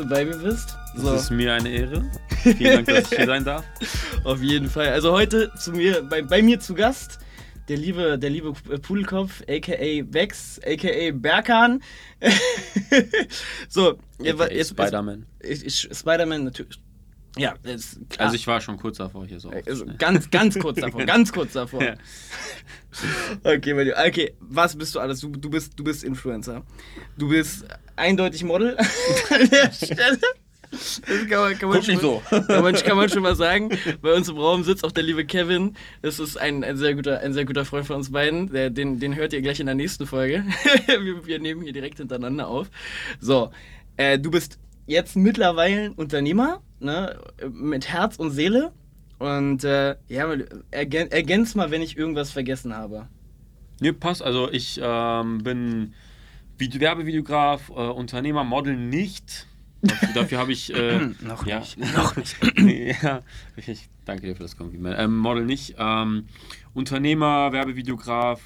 Du bei mir bist. So. Es ist mir eine Ehre. Vielen Dank, dass ich hier sein darf. Auf jeden Fall. Also heute zu mir, bei, bei mir zu Gast der liebe, der liebe Pudelkopf, aka Vex, aka Berkan. so, jetzt Spider-Man. Spider-Man natürlich. Ja, ist klar. Also ich war schon kurz davor hier so. Also ganz, ganz kurz davor, ganz kurz davor. Ja. Okay, okay, was bist du alles? Du, du, bist, du bist Influencer. Du bist eindeutig Model an der Stelle. Das kann man, kann man schon, so. Kann man, kann man schon mal sagen. Bei uns im Raum sitzt auch der liebe Kevin. Das ist ein, ein, sehr, guter, ein sehr guter Freund von uns beiden. Der, den, den hört ihr gleich in der nächsten Folge. wir, wir nehmen hier direkt hintereinander auf. So, äh, du bist jetzt mittlerweile Unternehmer, ne? mit Herz und Seele. Und äh, ja, ergän ergänz mal, wenn ich irgendwas vergessen habe. Nee, passt. Also ich ähm, bin Werbevideograf, äh, Unternehmer, Model nicht. Dafür, dafür habe ich. Äh, noch ja, nicht. Noch nicht. ja, ich danke dir für das Kompliment. Ähm, Model nicht. Ähm, Unternehmer, Werbevideograf,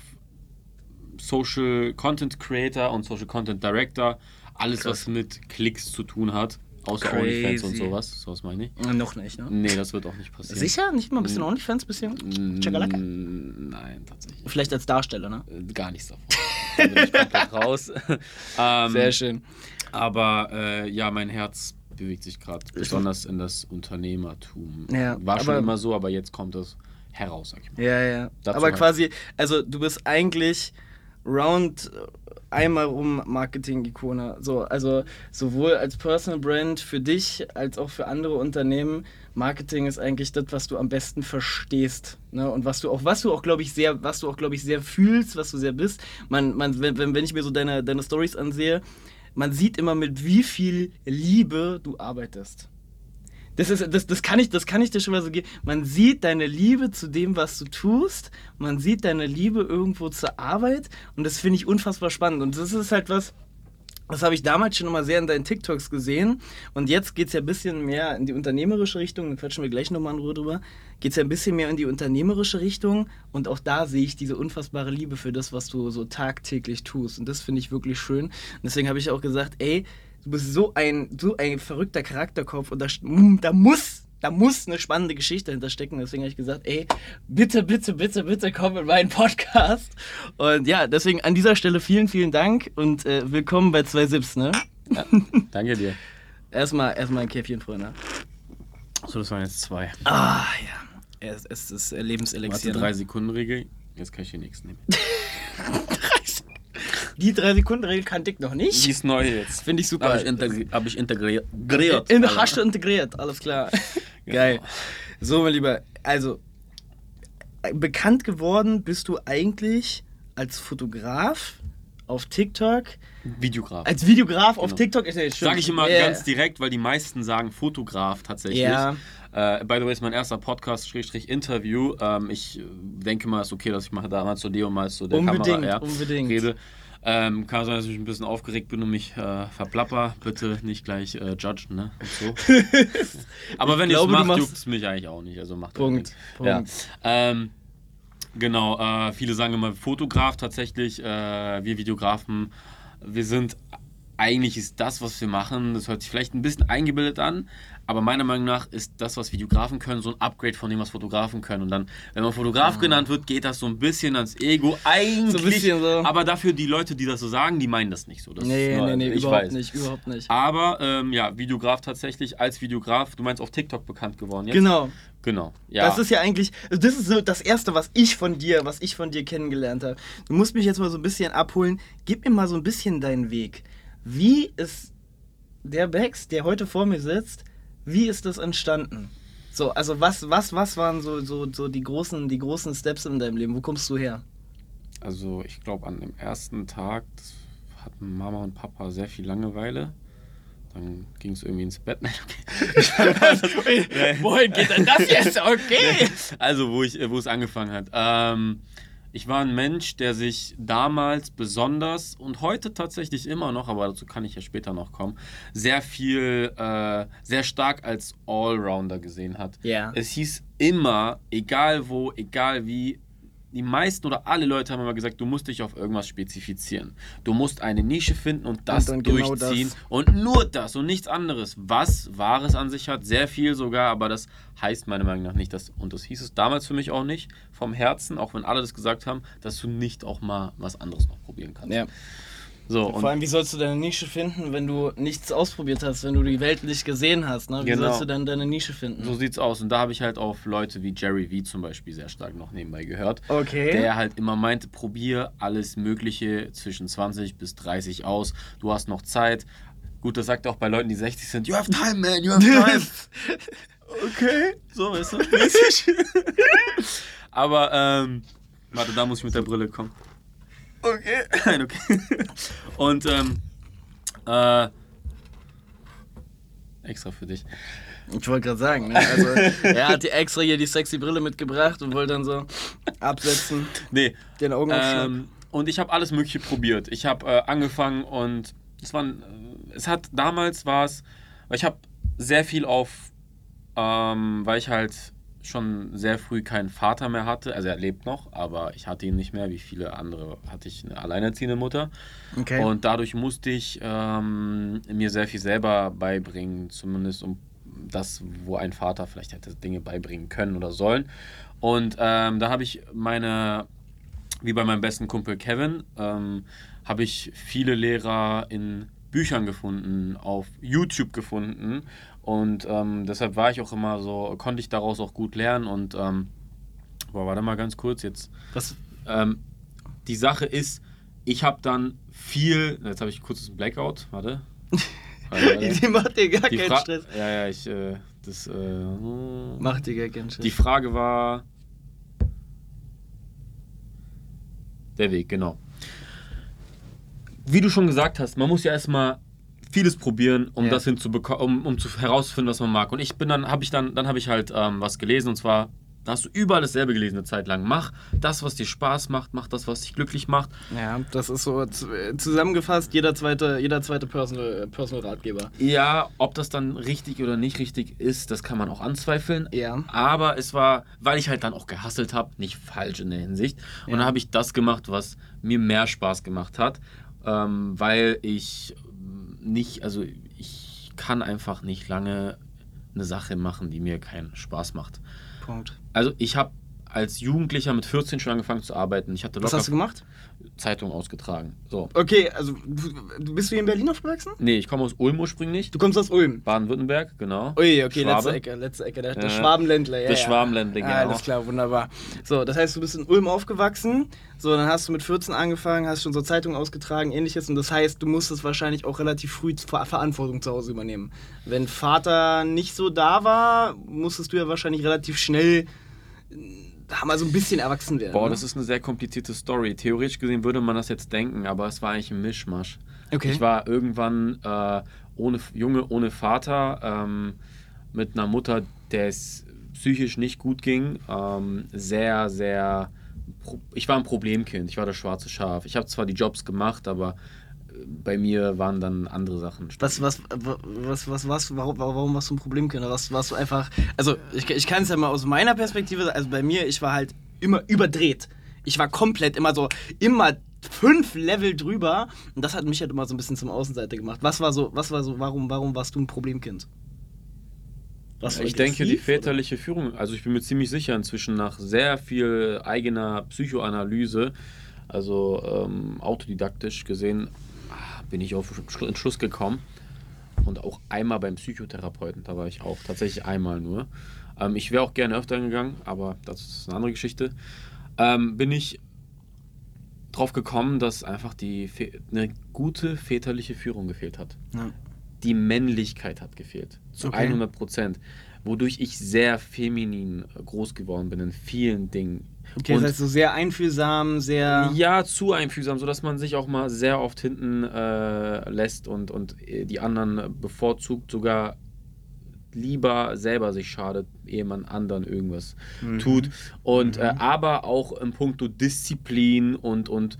Social Content Creator und Social Content Director. Alles, Krass. was mit Klicks zu tun hat. Außer Crazy. OnlyFans und sowas. Sowas meine ich. Äh, noch nicht, ne? Nee, das wird auch nicht passieren. Sicher? Nicht mal ein bisschen OnlyFans? Bisschen Chakalaka? Nein, tatsächlich. Vielleicht als Darsteller, ne? Äh, gar nichts davon. da bin ich komplett raus. ähm, Sehr schön. Aber äh, ja, mein Herz bewegt sich gerade besonders in das Unternehmertum. Ja, War schon immer so, aber jetzt kommt es heraus, sag ich mal. Ja, ja. Dazu aber halt. quasi, also du bist eigentlich round einmal rum Marketing-Ikone. So, also sowohl als Personal Brand für dich als auch für andere Unternehmen. Marketing ist eigentlich das, was du am besten verstehst. Ne? Und was du auch, was du auch, glaube ich, sehr, was du auch, glaube ich, sehr fühlst, was du sehr bist. Man, man, wenn, wenn ich mir so deine, deine Stories ansehe, man sieht immer, mit wie viel Liebe du arbeitest. Das, ist, das, das, kann ich, das kann ich dir schon mal so geben. Man sieht deine Liebe zu dem, was du tust. Man sieht deine Liebe irgendwo zur Arbeit. Und das finde ich unfassbar spannend. Und das ist halt was, das habe ich damals schon immer sehr in deinen TikToks gesehen. Und jetzt geht es ja ein bisschen mehr in die unternehmerische Richtung. Da quatschen wir gleich nochmal drüber. Geht es ja ein bisschen mehr in die unternehmerische Richtung. Und auch da sehe ich diese unfassbare Liebe für das, was du so tagtäglich tust. Und das finde ich wirklich schön. Und deswegen habe ich auch gesagt, ey, du bist so ein, so ein verrückter Charakterkopf. Und da, da muss da muss eine spannende Geschichte hinterstecken. Deswegen habe ich gesagt, ey, bitte, bitte, bitte, bitte komm in meinen Podcast. Und ja, deswegen an dieser Stelle vielen, vielen Dank und äh, willkommen bei zwei Sips, ne? Ja, danke dir. erstmal, erstmal ein Käffchen, Freunde. So, das waren jetzt zwei. Ah, ja. Es, es ist Lebenselixier. Warte, drei ne? Sekunden Regel. Jetzt kann ich hier nichts nehmen. Drei Sekunden Regel kannte ich noch nicht. Die ist neu jetzt. Finde ich super. Habe ich, integri hab ich integriert. In, hast du integriert, alles klar. Genau. Geil. So, mein Lieber, also bekannt geworden bist du eigentlich als Fotograf auf TikTok. Videograf. Als Videograf genau. auf TikTok ist ja Sage ich immer yeah. ganz direkt, weil die meisten sagen Fotograf tatsächlich. Ja. Äh, by the way, ist mein erster Podcast-Interview. Ähm, ich denke mal, es ist okay, dass ich mal da mal zu dir und mal zu der unbedingt, Kamera ja, unbedingt. rede. Ähm, kann sein, dass ich ein bisschen aufgeregt bin und mich äh, verplapper. Bitte nicht gleich äh, judgen, ne? So. Aber wenn ich es mache, juckt es mich eigentlich auch nicht. Also macht Punkt. Punkt. Ja. Ähm, genau, äh, viele sagen immer Fotograf tatsächlich. Äh, wir Videografen, wir sind eigentlich ist das, was wir machen, das hört sich vielleicht ein bisschen eingebildet an, aber meiner Meinung nach ist das, was Videografen können, so ein Upgrade von dem, was Fotografen können. Und dann, wenn man Fotograf mhm. genannt wird, geht das so ein bisschen ans Ego. Eigentlich. So ein bisschen so. Aber dafür die Leute, die das so sagen, die meinen das nicht so. Das nee, nur, nee, nee, überhaupt weiß. nicht, überhaupt nicht. Aber ähm, ja, Videograf tatsächlich als Videograf, du meinst auf TikTok bekannt geworden jetzt? Genau. Genau. Ja. Das ist ja eigentlich, das ist so das Erste, was ich von dir, was ich von dir kennengelernt habe. Du musst mich jetzt mal so ein bisschen abholen. Gib mir mal so ein bisschen deinen Weg. Wie ist der Bex, der heute vor mir sitzt, wie ist das entstanden? So, also was, was, was waren so, so, so die, großen, die großen Steps in deinem Leben? Wo kommst du her? Also ich glaube an dem ersten Tag hatten Mama und Papa sehr viel Langeweile. Dann ging es irgendwie ins Bett. okay. Wohin geht denn das jetzt? Okay. Also wo, ich, wo es angefangen hat. Ähm, ich war ein Mensch, der sich damals besonders und heute tatsächlich immer noch, aber dazu kann ich ja später noch kommen, sehr viel, äh, sehr stark als Allrounder gesehen hat. Ja. Es hieß immer, egal wo, egal wie, die meisten oder alle Leute haben immer gesagt, du musst dich auf irgendwas spezifizieren. Du musst eine Nische finden und das und genau durchziehen das. und nur das und nichts anderes. Was Wahres an sich hat, sehr viel sogar, aber das heißt meiner Meinung nach nicht, dass, und das hieß es damals für mich auch nicht, vom Herzen, auch wenn alle das gesagt haben, dass du nicht auch mal was anderes noch probieren kannst. Ja. So, Vor allem, wie sollst du deine Nische finden, wenn du nichts ausprobiert hast, wenn du die Welt nicht gesehen hast? Ne? Wie genau. sollst du dann deine Nische finden? So sieht's aus. Und da habe ich halt auf Leute wie Jerry V zum Beispiel sehr stark noch nebenbei gehört. Okay. Der halt immer meinte, probier alles Mögliche zwischen 20 bis 30 aus. Du hast noch Zeit. Gut, das sagt er auch bei Leuten, die 60 sind. You have time, man, you have time. okay. So, weißt du? Aber, ähm, warte, da muss ich mit der Brille kommen. Okay. Nein, okay. Und ähm, äh, extra für dich. Ich wollte gerade sagen, ne? also, er hat die extra hier die sexy Brille mitgebracht und wollte dann so absetzen. Nee. Den Augen ähm, Und ich habe alles Mögliche probiert. Ich habe äh, angefangen und es waren, äh, es hat damals war es, weil ich habe sehr viel auf, ähm, weil ich halt schon sehr früh keinen Vater mehr hatte. Also er lebt noch, aber ich hatte ihn nicht mehr. Wie viele andere hatte ich eine alleinerziehende Mutter. Okay. Und dadurch musste ich ähm, mir sehr viel selber beibringen, zumindest um das, wo ein Vater vielleicht hätte Dinge beibringen können oder sollen. Und ähm, da habe ich meine, wie bei meinem besten Kumpel Kevin, ähm, habe ich viele Lehrer in Büchern gefunden, auf YouTube gefunden und ähm, deshalb war ich auch immer so, konnte ich daraus auch gut lernen und ähm, boah, warte mal ganz kurz jetzt. Was? Ähm, die Sache ist, ich habe dann viel, jetzt habe ich kurz einen Blackout, warte. Die macht dir gar keinen Stress. Ja, ja, ich, äh, das, äh, Macht dir gar keinen Stress. Die Frage war, der Weg, genau. Wie du schon gesagt hast, man muss ja erstmal vieles probieren, um ja. das hinzubekommen, um, um zu herauszufinden, was man mag. Und ich bin dann, habe ich dann, dann habe ich halt ähm, was gelesen und zwar da hast du überall dasselbe gelesen eine Zeit lang. Mach das, was dir Spaß macht, mach das, was dich glücklich macht. Ja, das ist so zusammengefasst jeder zweite, jeder zweite Personal, Personal Ratgeber. Ja, ob das dann richtig oder nicht richtig ist, das kann man auch anzweifeln. Ja. Aber es war, weil ich halt dann auch gehasselt habe, nicht falsch in der Hinsicht. Und ja. dann habe ich das gemacht, was mir mehr Spaß gemacht hat, ähm, weil ich nicht, also ich kann einfach nicht lange eine Sache machen, die mir keinen Spaß macht. Punkt. Also ich habe als Jugendlicher mit 14 schon angefangen zu arbeiten. Ich hatte Was hast du gemacht? Zeitung ausgetragen. So. Okay, also du, bist du hier in Berlin aufgewachsen? Nee, ich komme aus Ulm ursprünglich. Du kommst aus Ulm? Baden-Württemberg, genau. Ui, okay, Schwabe. letzte Ecke, letzte Ecke. Der, der Schwabenländler, ja. Der ja. Schwabenländler, genau. alles klar, wunderbar. So, das heißt, du bist in Ulm aufgewachsen. So, dann hast du mit 14 angefangen, hast schon so Zeitung ausgetragen, ähnliches. Und das heißt, du musstest wahrscheinlich auch relativ früh Verantwortung zu Hause übernehmen. Wenn Vater nicht so da war, musstest du ja wahrscheinlich relativ schnell da mal so ein bisschen erwachsen werden. Boah, ne? das ist eine sehr komplizierte Story. Theoretisch gesehen würde man das jetzt denken, aber es war eigentlich ein Mischmasch. Okay. Ich war irgendwann äh, ohne Junge, ohne Vater, ähm, mit einer Mutter, der es psychisch nicht gut ging. Ähm, sehr, sehr. Ich war ein Problemkind. Ich war das schwarze Schaf. Ich habe zwar die Jobs gemacht, aber bei mir waren dann andere Sachen. Was, was, was, was, was, warum, warum warst du ein Problemkind? Was warst du einfach. Also, ich, ich kann es ja mal aus meiner Perspektive, also bei mir, ich war halt immer überdreht. Ich war komplett immer so, immer fünf Level drüber. Und das hat mich halt immer so ein bisschen zum Außenseiter gemacht. Was war so, was war so, warum, warum warst du ein Problemkind? Was ich denke, die väterliche oder? Führung, also ich bin mir ziemlich sicher inzwischen nach sehr viel eigener Psychoanalyse, also ähm, autodidaktisch gesehen, bin ich auf den Schluss gekommen. Und auch einmal beim Psychotherapeuten, da war ich auch tatsächlich einmal nur. Ähm, ich wäre auch gerne öfter gegangen, aber das ist eine andere Geschichte. Ähm, bin ich drauf gekommen, dass einfach die eine gute väterliche Führung gefehlt hat. Ja. Die Männlichkeit hat gefehlt. Zu okay. 100 Prozent. Wodurch ich sehr feminin groß geworden bin in vielen Dingen. Okay, und das heißt so sehr einfühlsam, sehr. Ja, zu einfühlsam, sodass man sich auch mal sehr oft hinten äh, lässt und, und die anderen bevorzugt, sogar lieber selber sich schadet, ehe man anderen irgendwas mhm. tut. Und äh, mhm. äh, aber auch im Punkto Disziplin und, und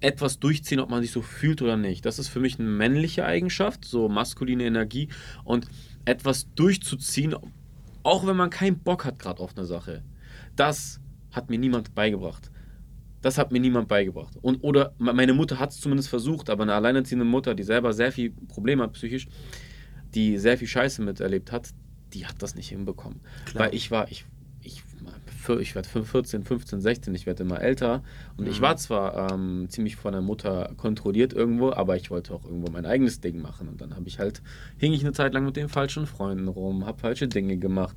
etwas durchziehen, ob man sich so fühlt oder nicht. Das ist für mich eine männliche Eigenschaft, so maskuline Energie. Und etwas durchzuziehen, auch wenn man keinen Bock hat gerade auf eine Sache. Das hat mir niemand beigebracht. Das hat mir niemand beigebracht. Und, oder meine Mutter hat es zumindest versucht, aber eine alleinerziehende Mutter, die selber sehr viel Probleme hat psychisch, die sehr viel Scheiße miterlebt hat, die hat das nicht hinbekommen. Klar. Weil ich war, ich, ich, ich werde 14, 15, 16, ich werde immer älter. Und mhm. ich war zwar ähm, ziemlich von der Mutter kontrolliert irgendwo, aber ich wollte auch irgendwo mein eigenes Ding machen. Und dann habe ich halt, hing ich eine Zeit lang mit den falschen Freunden rum, habe falsche Dinge gemacht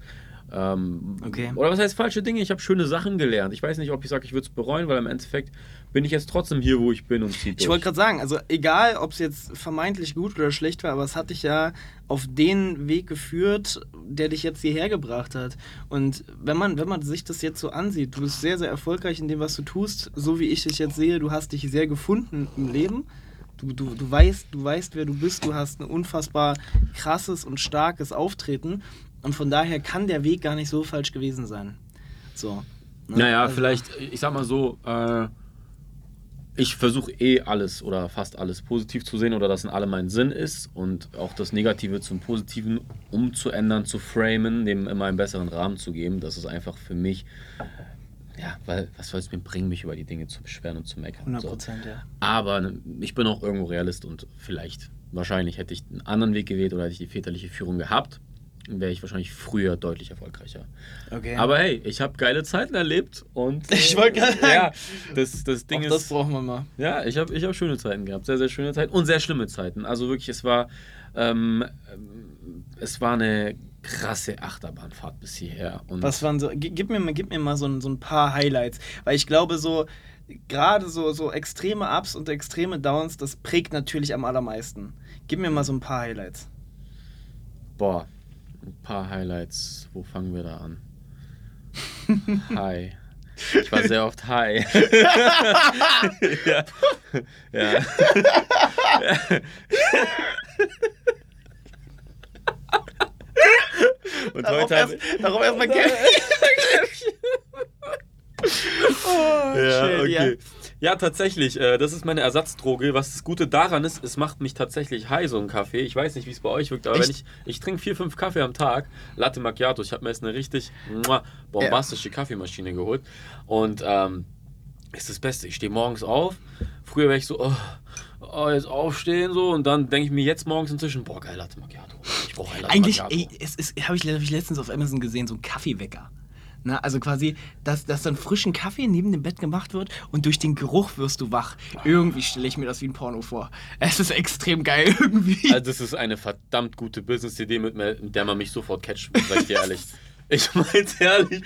ähm, okay. Oder was heißt falsche Dinge? Ich habe schöne Sachen gelernt. Ich weiß nicht, ob ich sage, ich würde es bereuen, weil im Endeffekt bin ich jetzt trotzdem hier, wo ich bin und ziehe Ich wollte gerade sagen, also egal, ob es jetzt vermeintlich gut oder schlecht war, aber es hat dich ja auf den Weg geführt, der dich jetzt hierher gebracht hat. Und wenn man, wenn man sich das jetzt so ansieht, du bist sehr, sehr erfolgreich in dem, was du tust, so wie ich dich jetzt sehe, du hast dich sehr gefunden im Leben. Du, du, du, weißt, du weißt, wer du bist, du hast ein unfassbar krasses und starkes Auftreten. Und von daher kann der Weg gar nicht so falsch gewesen sein. So. Ne? Naja, also, vielleicht, ich sag mal so, äh, ich versuche eh alles oder fast alles positiv zu sehen oder dass in allem mein Sinn ist und auch das Negative zum Positiven umzuändern, zu framen, dem immer einen besseren Rahmen zu geben. Das ist einfach für mich, ja, weil was soll es mir bringen, mich über die Dinge zu beschweren und zu meckern. 100 Prozent, so. ja. Aber ich bin auch irgendwo Realist und vielleicht, wahrscheinlich hätte ich einen anderen Weg gewählt oder hätte ich die väterliche Führung gehabt wäre ich wahrscheinlich früher deutlich erfolgreicher. Okay. Aber hey, ich habe geile Zeiten erlebt und. Ich wollte gerade sagen. Ja, das, das Ding ist. Das brauchen wir mal. Ja, ich habe ich hab schöne Zeiten gehabt. Sehr, sehr schöne Zeiten und sehr schlimme Zeiten. Also wirklich, es war. Ähm, es war eine krasse Achterbahnfahrt bis hierher. Und Was waren so. Gib mir, gib mir mal so, so ein paar Highlights. Weil ich glaube, so gerade so, so extreme Ups und extreme Downs, das prägt natürlich am allermeisten. Gib mir mal so ein paar Highlights. Boah, ein paar Highlights. Wo fangen wir da an? Hi. Ich war sehr oft high. ja. ja. Und darauf heute erst, habe Darauf erstmal Käffchen. oh, ja, shit, okay. Ja. Ja, tatsächlich. Äh, das ist meine Ersatzdroge. Was das Gute daran ist, es macht mich tatsächlich high, so ein Kaffee. Ich weiß nicht, wie es bei euch wirkt, aber Echt? wenn ich, ich trinke vier, fünf Kaffee am Tag, Latte Macchiato. Ich habe mir jetzt eine richtig muah, bombastische ja. Kaffeemaschine geholt. Und ähm, ist das Beste. Ich stehe morgens auf. Früher wäre ich so, oh, oh, jetzt aufstehen so und dann denke ich mir jetzt morgens inzwischen, boah, geil Latte Macchiato. Ich brauche ein Latte Eigentlich, Macchiato. Ey, es ist, habe ich, hab ich letztens auf Amazon gesehen, so ein Kaffeewecker. Na, also quasi, dass, dass dann frischen Kaffee neben dem Bett gemacht wird und durch den Geruch wirst du wach. Irgendwie stelle ich mir das wie ein Porno vor. Es ist extrem geil irgendwie. Also das ist eine verdammt gute Business-Idee, mit, mit der man mich sofort catcht, sag ich dir ehrlich. Ich mein's ehrlich.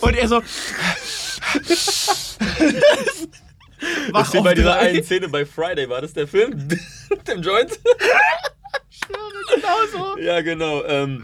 Und er so... Was ist wie bei dieser einen Szene bei Friday, war das der Film? Mit dem Joint? Schwöre, genau so. Ja, genau. Ähm,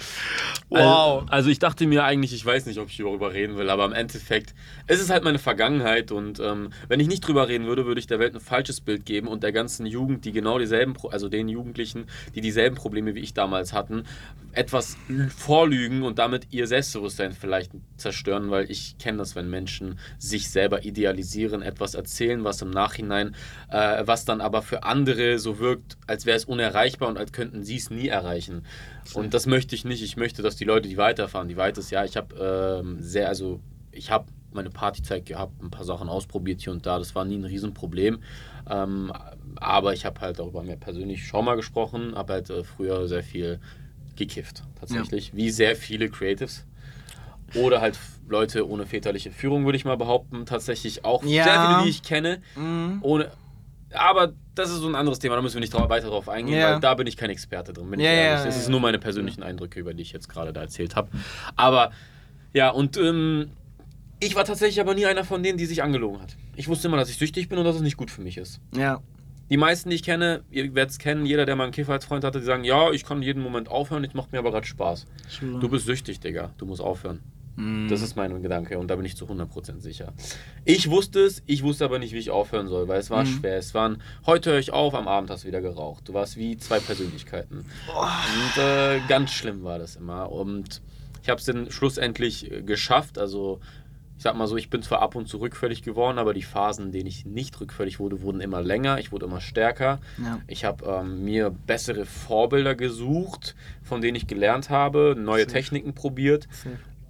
Wow. Also, ich dachte mir eigentlich, ich weiß nicht, ob ich darüber reden will, aber im Endeffekt, es ist halt meine Vergangenheit und ähm, wenn ich nicht drüber reden würde, würde ich der Welt ein falsches Bild geben und der ganzen Jugend, die genau dieselben, also den Jugendlichen, die dieselben Probleme wie ich damals hatten, etwas vorlügen und damit ihr Selbstbewusstsein vielleicht zerstören, weil ich kenne das, wenn Menschen sich selber idealisieren, etwas erzählen, was im Nachhinein, äh, was dann aber für andere so wirkt, als wäre es unerreichbar und als könnten sie es nie erreichen. Und das möchte ich nicht. Ich möchte, dass die Leute, die weiterfahren, die weiteres, ja, ich habe ähm, sehr, also ich habe meine Partyzeit gehabt, ein paar Sachen ausprobiert hier und da. Das war nie ein Riesenproblem. Ähm, aber ich habe halt darüber mehr persönlich schon mal gesprochen, habe halt äh, früher sehr viel gekifft, tatsächlich. Ja. Wie sehr viele Creatives. Oder halt Leute ohne väterliche Führung, würde ich mal behaupten. Tatsächlich auch ja. sehr viele, die ich kenne. Mhm. Ohne, aber das ist so ein anderes Thema, da müssen wir nicht weiter drauf eingehen, ja. weil da bin ich kein Experte drin, bin ja, ich ehrlich. Ja, das ist nur meine persönlichen Eindrücke, über die ich jetzt gerade da erzählt habe. Aber ja, und ähm, ich war tatsächlich aber nie einer von denen, die sich angelogen hat. Ich wusste immer, dass ich süchtig bin und dass es nicht gut für mich ist. Ja. Die meisten, die ich kenne, ihr werdet es kennen, jeder, der mal einen Kiffer als Freund hatte, die sagen, ja, ich kann jeden Moment aufhören, es macht mir aber gerade Spaß. Sure. Du bist süchtig, Digga, du musst aufhören. Das ist mein Gedanke und da bin ich zu 100% sicher. Ich wusste es, ich wusste aber nicht, wie ich aufhören soll, weil es war mhm. schwer. Es waren, heute höre ich auf, am Abend hast du wieder geraucht. Du warst wie zwei Persönlichkeiten. Oh. Und äh, ganz schlimm war das immer. Und ich habe es dann schlussendlich äh, geschafft. Also ich sag mal so, ich bin zwar ab und zu rückfällig geworden, aber die Phasen, in denen ich nicht rückfällig wurde, wurden immer länger, ich wurde immer stärker. Ja. Ich habe ähm, mir bessere Vorbilder gesucht, von denen ich gelernt habe, neue. Techniken probiert.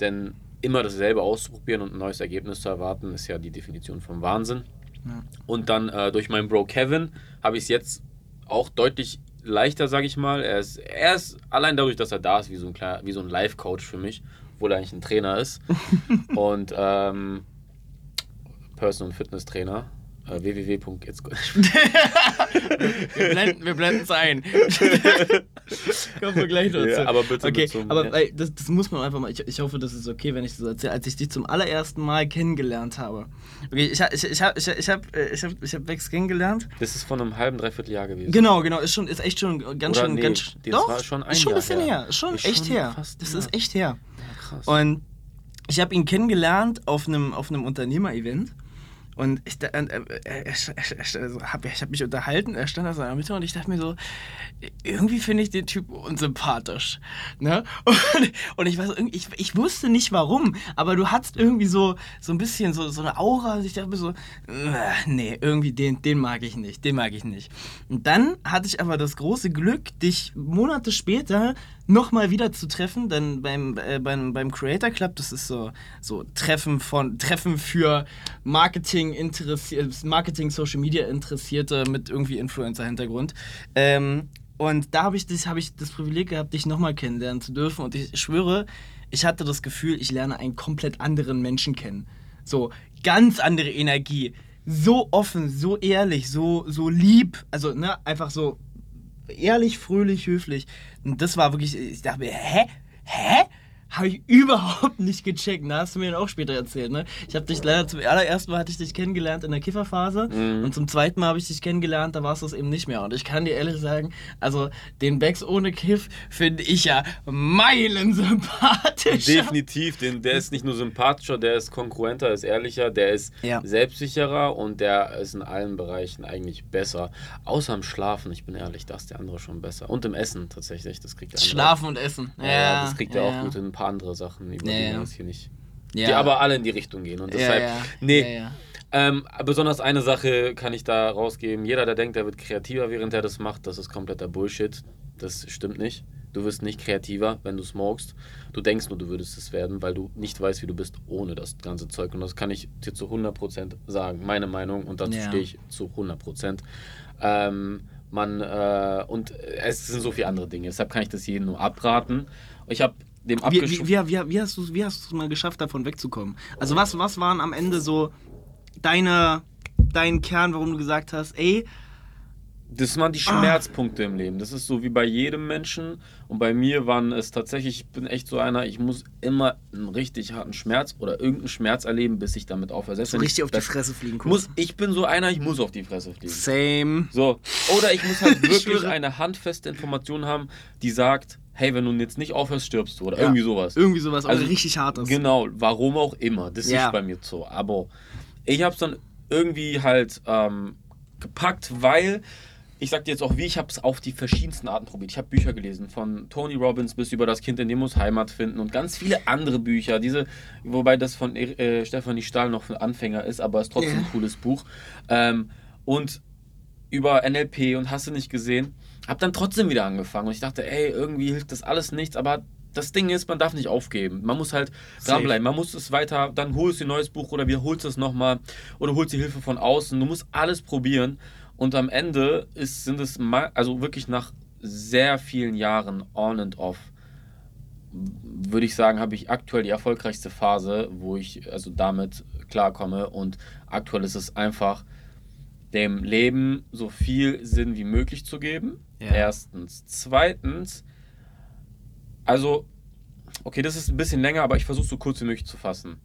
Denn immer dasselbe auszuprobieren und ein neues Ergebnis zu erwarten, ist ja die Definition vom Wahnsinn. Ja. Und dann äh, durch meinen Bro Kevin habe ich es jetzt auch deutlich leichter, sage ich mal. Er ist, er ist allein dadurch, dass er da ist, wie so ein, wie so ein Life-Coach für mich, obwohl er eigentlich ein Trainer ist. und ähm, Personal Fitness Trainer äh, www. wir blenden es ein. Kommen wir gleich dazu. Ja, aber bitte okay, zum, aber ja. das, das, muss man einfach mal. Ich, ich hoffe, das ist okay, wenn ich das erzähle. Als ich dich zum allerersten Mal kennengelernt habe. Okay, ich, ich, ich habe ich, ich hab, ich hab, ich hab Vex kennengelernt. Das ist von einem halben, dreiviertel Jahr gewesen. Genau, genau. Ist, schon, ist echt schon ganz Oder schön. Nee, ganz, das doch, war schon ein ist schon ein bisschen her. her. Schon ist echt schon her. Das ist echt her. Ja, krass. Und ich habe ihn kennengelernt auf einem, auf einem Unternehmer-Event. Und ich, äh, äh, habe hab mich unterhalten, er stand da so in der Mitte und ich dachte mir so, irgendwie finde ich den Typ unsympathisch. Ne? Und, und ich, weiß, ich, ich wusste nicht warum, aber du hattest irgendwie so, so ein bisschen so, so eine Aura und ich dachte mir so, nee, irgendwie den, den mag ich nicht, den mag ich nicht. Und dann hatte ich aber das große Glück, dich Monate später nochmal wieder zu treffen, dann beim, äh, beim, beim Creator Club, das ist so, so Treffen von Treffen für Marketing Marketing, Social Media Interessierte mit irgendwie Influencer-Hintergrund. Ähm, und da habe ich, das, hab ich das Privileg gehabt, dich nochmal kennenlernen zu dürfen. Und ich schwöre, ich hatte das Gefühl, ich lerne einen komplett anderen Menschen kennen. So, ganz andere Energie. So offen, so ehrlich, so, so lieb. Also, ne, einfach so ehrlich, fröhlich, höflich. Und das war wirklich, ich dachte mir, hä? Hä? Habe ich überhaupt nicht gecheckt. Da hast du mir dann auch später erzählt, ne? Ich habe dich leider zum allerersten Mal hatte ich dich kennengelernt in der Kifferphase mhm. und zum zweiten Mal habe ich dich kennengelernt, da warst du es eben nicht mehr. Und ich kann dir ehrlich sagen, also den Becks ohne Kiff finde ich ja meilen sympathischer. Definitiv, den, der ist nicht nur sympathischer, der ist konkurrenter, ist ehrlicher, der ist ja. selbstsicherer und der ist in allen Bereichen eigentlich besser. Außer im Schlafen, ich bin ehrlich, da ist der andere schon besser. Und im Essen tatsächlich, das kriegt der andere. Schlafen und Essen. Ja, ja das kriegt er ja, auch gut hin paar andere Sachen, über ja, die wir hier nicht. Ja. Die aber alle in die Richtung gehen. Und deshalb, ja, nee. Ähm, besonders eine Sache kann ich da rausgeben. Jeder, der denkt, er wird kreativer, während er das macht, das ist kompletter Bullshit. Das stimmt nicht. Du wirst nicht kreativer, wenn du smokest. Du denkst nur, du würdest es werden, weil du nicht weißt, wie du bist ohne das ganze Zeug. Und das kann ich dir zu 100% sagen. Meine Meinung und dazu stehe ich zu 100%. Ähm, man, äh, und es sind so viele andere Dinge. Deshalb kann ich das jedem nur abraten. Ich habe dem wie, wie, wie, wie, wie, hast du es mal geschafft, davon wegzukommen? Also was, was waren am Ende so deine, dein Kern, warum du gesagt hast, ey, das waren die ah. Schmerzpunkte ah. im Leben. Das ist so wie bei jedem Menschen. Und bei mir waren es tatsächlich, ich bin echt so einer, ich muss immer einen richtig harten Schmerz oder irgendeinen Schmerz erleben, bis ich damit aufhöre. So richtig auf die Fresse fliegen muss. Ich bin so einer, ich muss auf die Fresse fliegen. Same. So. Oder ich muss halt wirklich eine handfeste Information haben, die sagt, hey, wenn du jetzt nicht aufhörst, stirbst du oder ja, irgendwie sowas. Irgendwie sowas, also richtig hartes. Genau, warum auch immer. Das ja. ist bei mir so. Aber ich habe es dann irgendwie halt ähm, gepackt, weil ich sag dir jetzt auch wie, ich habe es auf die verschiedensten Arten probiert. Ich habe Bücher gelesen, von Tony Robbins bis über das Kind in dem muss Heimat finden und ganz viele andere Bücher. Diese, wobei das von äh, Stefanie Stahl noch für Anfänger ist, aber es ist trotzdem yeah. ein cooles Buch. Ähm, und über NLP und hast du nicht gesehen. Hab dann trotzdem wieder angefangen und ich dachte, ey, irgendwie hilft das alles nichts, aber das Ding ist, man darf nicht aufgeben. Man muss halt dranbleiben. Man muss es weiter, dann holst du ein neues Buch oder wiederholst es nochmal oder holst die Hilfe von außen. Du musst alles probieren und am Ende ist, sind es also wirklich nach sehr vielen Jahren on and off würde ich sagen, habe ich aktuell die erfolgreichste Phase, wo ich also damit klarkomme und aktuell ist es einfach dem Leben so viel Sinn wie möglich zu geben. Ja. Erstens. Zweitens, also, okay, das ist ein bisschen länger, aber ich versuche so kurz wie möglich zu fassen.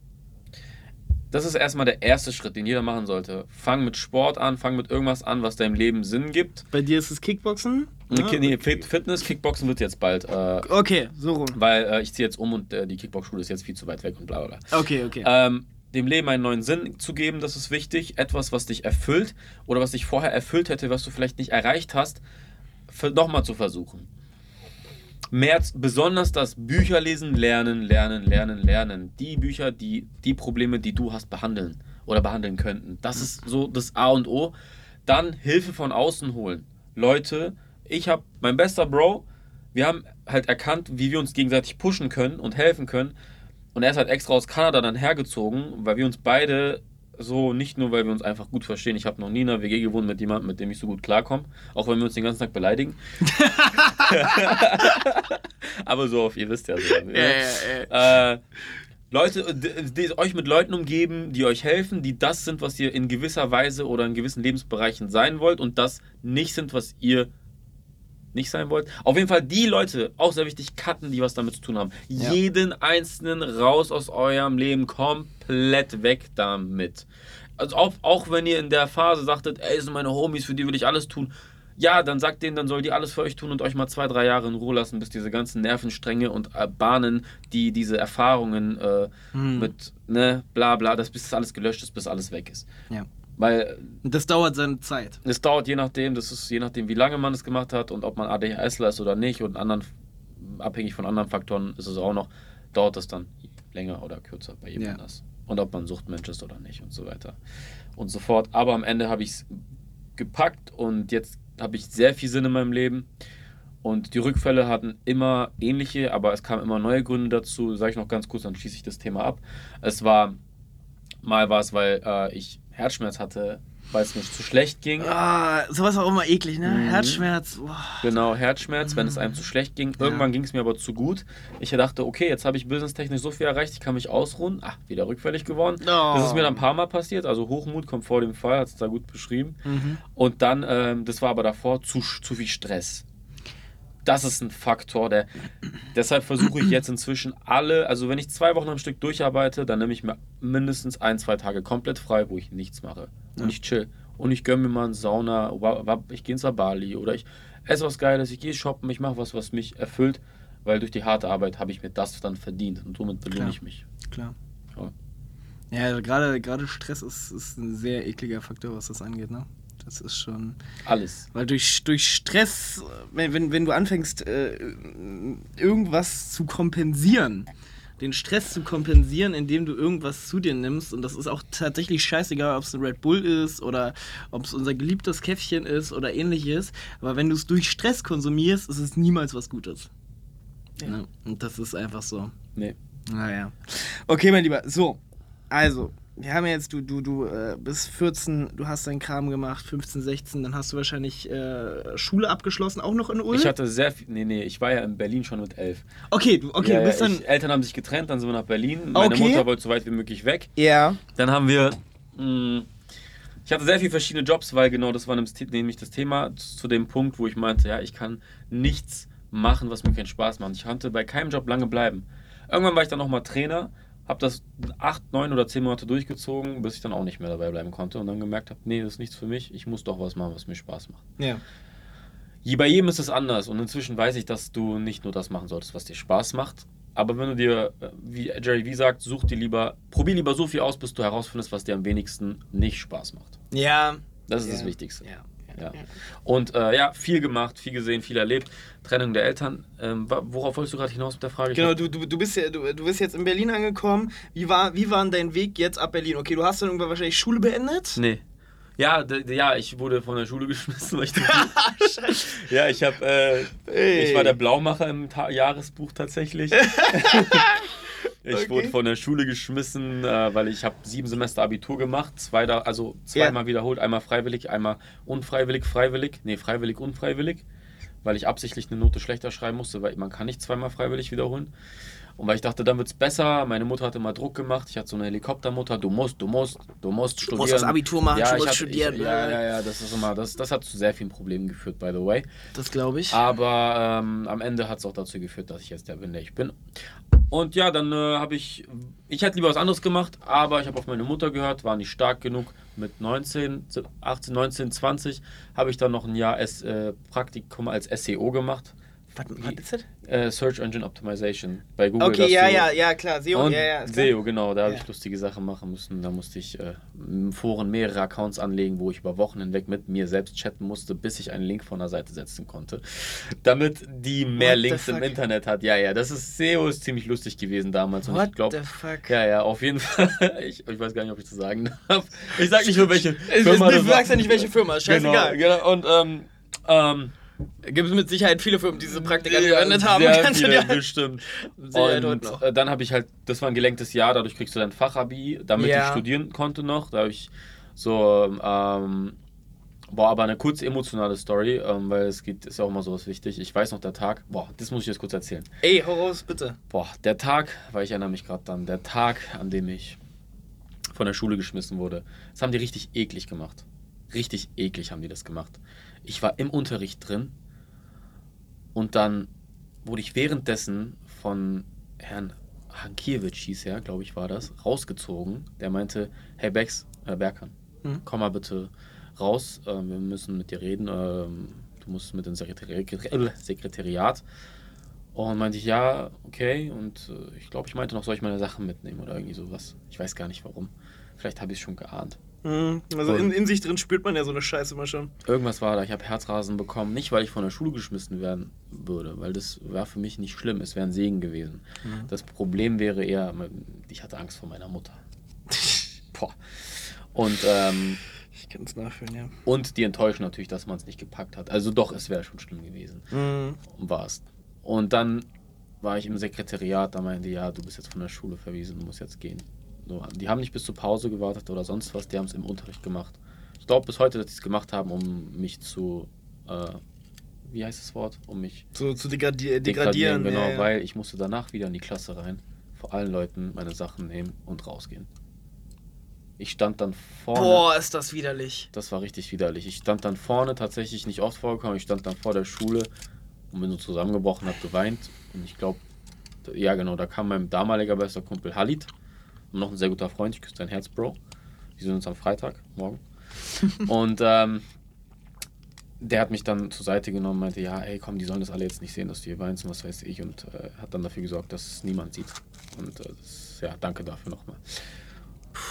Das ist erstmal der erste Schritt, den jeder machen sollte. Fang mit Sport an, fang mit irgendwas an, was deinem Leben Sinn gibt. Bei dir ist es Kickboxen? Ja, nee, Fitness, Kickboxen wird jetzt bald. Äh, okay, so rum. Weil äh, ich ziehe jetzt um und äh, die Kickboxschule ist jetzt viel zu weit weg und bla bla. Okay, okay. Ähm, dem Leben einen neuen Sinn zu geben, das ist wichtig. Etwas, was dich erfüllt oder was dich vorher erfüllt hätte, was du vielleicht nicht erreicht hast, nochmal zu versuchen. Mehr, besonders das Bücher lesen, lernen, lernen, lernen, lernen. Die Bücher, die die Probleme, die du hast, behandeln oder behandeln könnten. Das ist so das A und O. Dann Hilfe von außen holen. Leute, ich habe mein bester Bro, wir haben halt erkannt, wie wir uns gegenseitig pushen können und helfen können Und er ist halt extra aus Kanada dann hergezogen, weil wir uns beide so, nicht nur, weil wir uns einfach gut verstehen. Ich habe noch nie in einer WG gewohnt mit jemandem, mit dem ich so gut klarkomme. Auch wenn wir uns den ganzen Tag beleidigen. Aber so auf, ihr wisst ja so. Ja, ja, ja. Äh, Leute, die, euch mit Leuten umgeben, die euch helfen, die das sind, was ihr in gewisser Weise oder in gewissen Lebensbereichen sein wollt und das nicht sind, was ihr nicht sein wollt. Auf jeden Fall die Leute, auch sehr wichtig, cutten, die was damit zu tun haben. Ja. Jeden einzelnen raus aus eurem Leben, komplett weg damit. Also auch, auch wenn ihr in der Phase sagtet, ey, sind meine Homies, für die will ich alles tun. Ja, dann sagt denen, dann soll die alles für euch tun und euch mal zwei, drei Jahre in Ruhe lassen, bis diese ganzen Nervenstränge und äh, Bahnen, die diese Erfahrungen äh, hm. mit, ne, bla bla, das, bis das alles gelöscht ist, bis alles weg ist. Ja. Weil das dauert seine Zeit. Es dauert je nachdem, das ist je nachdem, wie lange man es gemacht hat und ob man ADHSler ist oder nicht und anderen, abhängig von anderen Faktoren ist es auch noch, dauert es dann länger oder kürzer bei jedem ja. anders. Und ob man Suchtmensch ist oder nicht und so weiter und so fort. Aber am Ende habe ich es gepackt und jetzt habe ich sehr viel Sinn in meinem Leben. Und die Rückfälle hatten immer ähnliche, aber es kamen immer neue Gründe dazu. Sage ich noch ganz kurz, dann schließe ich das Thema ab. Es war, mal war es, weil äh, ich Herzschmerz hatte, weil es mir zu schlecht ging. Ah, sowas auch immer eklig, ne? Mhm. Herzschmerz. Boah. Genau, Herzschmerz, wenn es einem zu schlecht ging. Irgendwann ja. ging es mir aber zu gut. Ich dachte, okay, jetzt habe ich businesstechnisch so viel erreicht, ich kann mich ausruhen. Ach, wieder rückfällig geworden. Oh. Das ist mir dann ein paar Mal passiert. Also Hochmut kommt vor dem Fall, hat es da gut beschrieben. Mhm. Und dann, ähm, das war aber davor, zu, zu viel Stress das ist ein Faktor, der. Deshalb versuche ich jetzt inzwischen alle, also wenn ich zwei Wochen am Stück durcharbeite, dann nehme ich mir mindestens ein, zwei Tage komplett frei, wo ich nichts mache. Und ich chill. Und ich gönne mir mal eine Sauna, ich gehe ins Bali oder ich esse was Geiles, ich gehe shoppen, ich mache was, was mich erfüllt, weil durch die harte Arbeit habe ich mir das dann verdient und somit belohne ich mich. Klar. Ja, ja also gerade, gerade Stress ist, ist ein sehr ekliger Faktor, was das angeht, ne? Das ist schon. Alles. Weil durch, durch Stress, wenn, wenn, wenn du anfängst, äh, irgendwas zu kompensieren, den Stress zu kompensieren, indem du irgendwas zu dir nimmst, und das ist auch tatsächlich scheißegal, ob es ein Red Bull ist oder ob es unser geliebtes Käffchen ist oder ähnliches, aber wenn du es durch Stress konsumierst, ist es niemals was Gutes. Ja. ja. Und das ist einfach so. Nee. Naja. Okay, mein Lieber. So, also, wir haben ja jetzt, du, du, du äh, bis 14, du hast deinen Kram gemacht, 15, 16, dann hast du wahrscheinlich äh, Schule abgeschlossen, auch noch in Ulm? Ich hatte sehr viel, nee, nee, ich war ja in Berlin schon mit 11. Okay, du, okay, ja, du bist ja, dann... Ich, Eltern haben sich getrennt, dann sind wir nach Berlin, meine okay. Mutter wollte so weit wie möglich weg. Ja. Dann haben wir, mh, mm, ich hatte sehr viele verschiedene Jobs, weil genau das war nämlich das Thema, zu dem Punkt, wo ich meinte, ja, ich kann nichts machen, was mir keinen Spaß macht. Ich konnte bei keinem Job lange bleiben. Irgendwann war ich dann nochmal Trainer habe das acht, neun oder zehn Monate durchgezogen, bis ich dann auch nicht mehr dabei bleiben konnte und dann gemerkt habe, nee, das ist nichts für mich, ich muss doch was machen, was mir Spaß macht. Ja. Bei jedem ist es anders und inzwischen weiß ich, dass du nicht nur das machen solltest, was dir Spaß macht, aber wenn du dir, wie Jerry wie sagt, such dir lieber, probier lieber so viel aus, bis du herausfindest, was dir am wenigsten nicht Spaß macht. Ja. Das ist ja. das Wichtigste. Ja. Ja. Und äh, ja, viel gemacht, viel gesehen, viel erlebt. Trennung der Eltern. Ähm, worauf wolltest du gerade hinaus mit der Frage? genau, du, du, du, bist ja, du, du bist jetzt in Berlin angekommen. Wie war, wie war dein Weg jetzt ab Berlin? Okay, du hast dann irgendwann wahrscheinlich Schule beendet? Nee. Ja, ja, ich wurde von der Schule geschmissen. Weil ich ja, ich habe, äh, ich war der Blaumacher im Ta Jahresbuch tatsächlich. Ich okay. wurde von der Schule geschmissen, äh, weil ich habe sieben Semester Abitur gemacht, zwei da, also zweimal yeah. wiederholt, einmal freiwillig, einmal unfreiwillig, freiwillig, nee, freiwillig, unfreiwillig, weil ich absichtlich eine Note schlechter schreiben musste, weil man kann nicht zweimal freiwillig wiederholen. Und weil ich dachte, dann wird es besser. Meine Mutter hatte mal Druck gemacht. Ich hatte so eine Helikoptermutter. Du musst, du musst, du musst studieren. Du musst das Abitur machen, ja, du musst hatte, studieren. Ich, ja, ja, ja, das ist immer, das, das hat zu sehr vielen Problemen geführt, by the way. Das glaube ich. Aber ähm, am Ende hat es auch dazu geführt, dass ich jetzt der bin, der ich bin. Und ja, dann äh, habe ich, ich hätte lieber was anderes gemacht, aber ich habe auf meine Mutter gehört, war nicht stark genug. Mit 19, 18, 19, 20 habe ich dann noch ein Jahr S, äh, Praktikum als SEO gemacht was, was ist das? Äh, Search Engine Optimization bei Google. Okay, ja, ja, ja, klar. SEO, ja, ja. SEO, genau. Da ja. habe ich lustige Sachen machen müssen. Da musste ich äh, im Foren mehrere Accounts anlegen, wo ich über Wochen hinweg mit mir selbst chatten musste, bis ich einen Link von der Seite setzen konnte. Damit die mehr What Links im Internet hat. Ja, ja, das ist SEO ist ziemlich lustig gewesen damals. Und What ich glaub, the fuck? Ja, ja, auf jeden Fall. ich, ich, weiß gar nicht, ob ich das sagen darf. Ich sag nicht nur welche Firma. Du sagst ja nicht welche Firma, scheißegal. Genau, genau. Und ähm, ähm, Gibt es mit Sicherheit viele Firmen, die diese Praktik angewendet haben. Sehr Kannst du viele, dir- bestimmt. Sicherheit Und noch. äh, dann habe ich halt, das war ein gelenktes Jahr, dadurch kriegst du dein Fachabi, damit Ja. ich studieren konnte noch. Da habe ich so, ähm, boah, aber eine kurz emotionale Story, ähm, weil es geht, ist ja auch immer sowas wichtig. Ich weiß noch, der Tag, boah, das muss ich jetzt kurz erzählen. Ey, hau raus, bitte. Boah, der Tag, weil ich erinnere mich gerade dann, der Tag, an dem ich von der Schule geschmissen wurde, das haben die richtig eklig gemacht. Richtig eklig haben die das gemacht. Ich war im Unterricht drin und dann wurde ich währenddessen von Herrn Hankiewicz, hieß er, glaube ich, war das, rausgezogen. Der meinte, hey Bex, äh, Berkan, Hm? komm mal bitte raus, ähm, wir müssen mit dir reden, ähm, du musst mit ins Sekretari äh, Sekretariat. Und meinte ich, ja, okay. Und äh, ich glaube, ich meinte noch, soll ich meine Sachen mitnehmen oder irgendwie sowas. Ich weiß gar nicht warum. Vielleicht habe ich es schon geahnt. Mhm. Also in, in sich drin spürt man ja so eine Scheiße immer schon. Irgendwas war da. Ich habe Herzrasen bekommen. Nicht, weil ich von der Schule geschmissen werden würde, weil das war für mich nicht schlimm. Es wäre ein Segen gewesen. Das Problem wäre eher, ich hatte Angst vor meiner Mutter. Boah. Und, ähm, Ich kann es nachfühlen, ja. und die Enttäuschung natürlich, dass man es nicht gepackt hat. Also doch, es wäre schon schlimm gewesen. Mhm. Und war es. Und dann war ich im Sekretariat, da meinte, ja, du bist jetzt von der Schule verwiesen, du musst jetzt gehen. So, die haben nicht bis zur Pause gewartet oder sonst was, die haben es im Unterricht gemacht. Ich glaube bis heute, dass sie es gemacht haben, um mich zu, äh, wie heißt das Wort? Um mich So zu degradi degradieren. genau, ja, ja. weil ich musste danach wieder in die Klasse rein, vor allen Leuten meine Sachen nehmen und rausgehen. Ich stand dann vorne. Boah, ist das widerlich. Das war richtig widerlich. Ich stand dann vorne, tatsächlich nicht oft vorgekommen. Ich stand dann vor der Schule und bin so zusammengebrochen, hab geweint. Und ich glaube, ja genau, da kam mein damaliger bester Kumpel Halid. Und noch ein sehr guter Freund. Ich küsse dein Herz, Bro. Wir sehen uns am Freitag, morgen. und ähm, der hat mich dann zur Seite genommen, meinte, ja, ey, komm, die sollen das alle jetzt nicht sehen, dass du hier weinst und was weiß ich. Und äh, hat dann dafür gesorgt, dass es niemand sieht. Und äh, das, ja, danke dafür nochmal.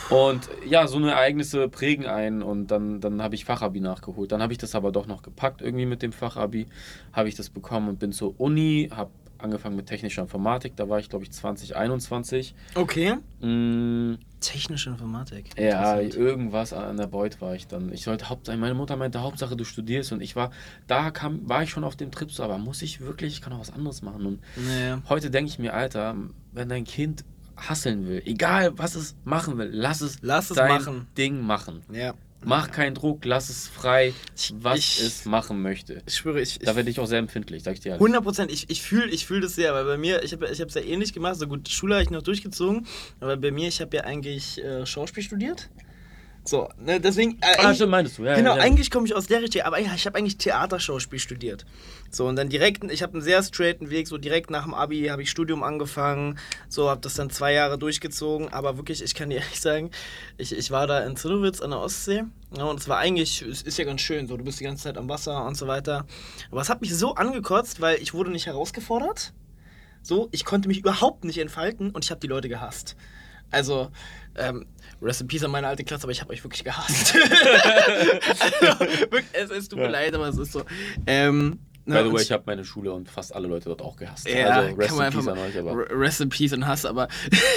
Und ja, so eine Ereignisse prägen einen und dann, dann habe ich Fachabi nachgeholt. Dann habe ich das aber doch noch gepackt irgendwie mit dem Fachabi. Habe ich das bekommen und bin zur Uni, habe angefangen mit technischer Informatik. Da war ich, glaube ich, 2021. Okay. Mm, Technische Informatik. ja, irgendwas an der Beut war ich dann. Ich sollte Hauptsache, meine Mutter meinte, Hauptsache du studierst und ich war, da kam, war ich schon auf dem Trip so, aber muss ich wirklich, ich kann auch was anderes machen. Und Naja. heute denke ich mir, Alter, wenn dein Kind hasseln will, egal was es machen will, lass es, Lass es dein machen. Ding machen. Ja. Mach keinen Druck, lass es frei, was ich- es machen möchte. Ich schwöre, ich. Da werde ich auch sehr empfindlich, sag ich dir ehrlich. 100 Prozent, ich, ich fühle ich fühl das sehr, weil bei mir, ich habe ich es ja ähnlich gemacht, so gut, Schule habe ich noch durchgezogen, aber bei mir, ich habe ja eigentlich äh, Schauspiel studiert. So, ne, deswegen. Äh, Ah, eigentlich- stimmt, meinst du, ja. genau, ja, eigentlich komme ich aus der Richtung, aber ich habe eigentlich Theaterschauspiel studiert. So, und dann direkt, ich habe einen sehr straighten Weg, so direkt nach dem Abi habe ich Studium angefangen, so, habe das dann zwei Jahre durchgezogen, aber wirklich, ich kann dir ehrlich sagen, ich, ich war da in Zinnowitz an der Ostsee ja, und es war eigentlich, es ist ja ganz schön, so, du bist die ganze Zeit am Wasser und so weiter, aber es hat mich so angekotzt, weil ich wurde nicht herausgefordert, so, ich konnte mich überhaupt nicht entfalten und ich habe die Leute gehasst. Also, ähm, Rest in Peace an meine alte Klasse, aber ich habe euch wirklich gehasst. also, es, es tut mir Ja. leid, aber es ist so. Ähm, By the way, ich- habe meine Schule und fast alle Leute dort auch gehasst. ja, also rest kann man in peace an euch, aber. Rest in Peace und Hass, aber.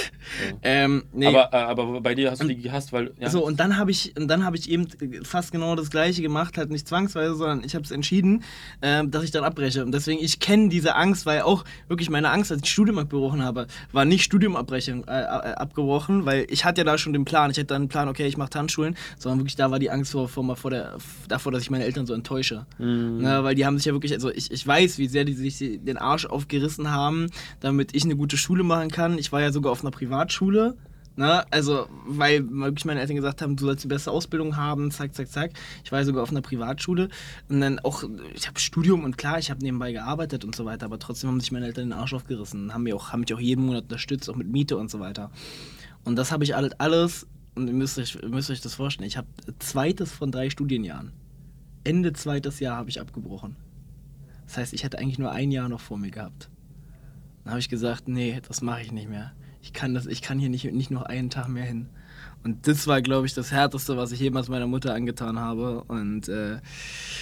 ähm, nee. Aber, äh, aber bei dir hast du die gehasst, weil. Ja, So, und dann habe ich, und dann habe ich eben fast genau das gleiche gemacht, halt nicht zwangsweise, sondern ich habe es entschieden, ähm, dass ich dann abbreche. Und deswegen, ich kenne diese Angst, weil auch wirklich meine Angst, als ich Studium abgebrochen habe, war nicht Studiumabbrechung äh, äh, abgebrochen, weil ich hatte ja da schon den Plan. Ich hatte dann einen Plan, okay, ich mache Tanzschulen, sondern wirklich da war die Angst vor, vor, vor der, davor, dass ich meine Eltern so enttäusche. Mhm. Ne, weil die haben sich ja wirklich, also ich, ich weiß, wie sehr die sich den Arsch aufgerissen haben, damit ich eine gute Schule machen kann. Ich war ja sogar auf einer Privatschule. Ne? Also, weil wirklich meine Eltern gesagt haben, du sollst die beste Ausbildung haben, zack, zack, zack. Ich war sogar auf einer Privatschule. Und dann auch, ich habe Studium und klar, ich habe nebenbei gearbeitet und so weiter, aber trotzdem haben sich meine Eltern den Arsch aufgerissen. Haben, mir auch, haben mich auch jeden Monat unterstützt, auch mit Miete und so weiter. Und das habe ich alles, alles und ihr müsst euch, ihr müsst euch das vorstellen, ich habe zweites von drei Studienjahren. Ende zweites Jahr habe ich abgebrochen. Das heißt, ich hätte eigentlich nur ein Jahr noch vor mir gehabt. Dann habe ich gesagt, nee, das mache ich nicht mehr. Ich kann, das, ich kann hier nicht, nicht noch einen Tag mehr hin. Und das war, glaube ich, das Härteste, was ich jemals meiner Mutter angetan habe. Und äh,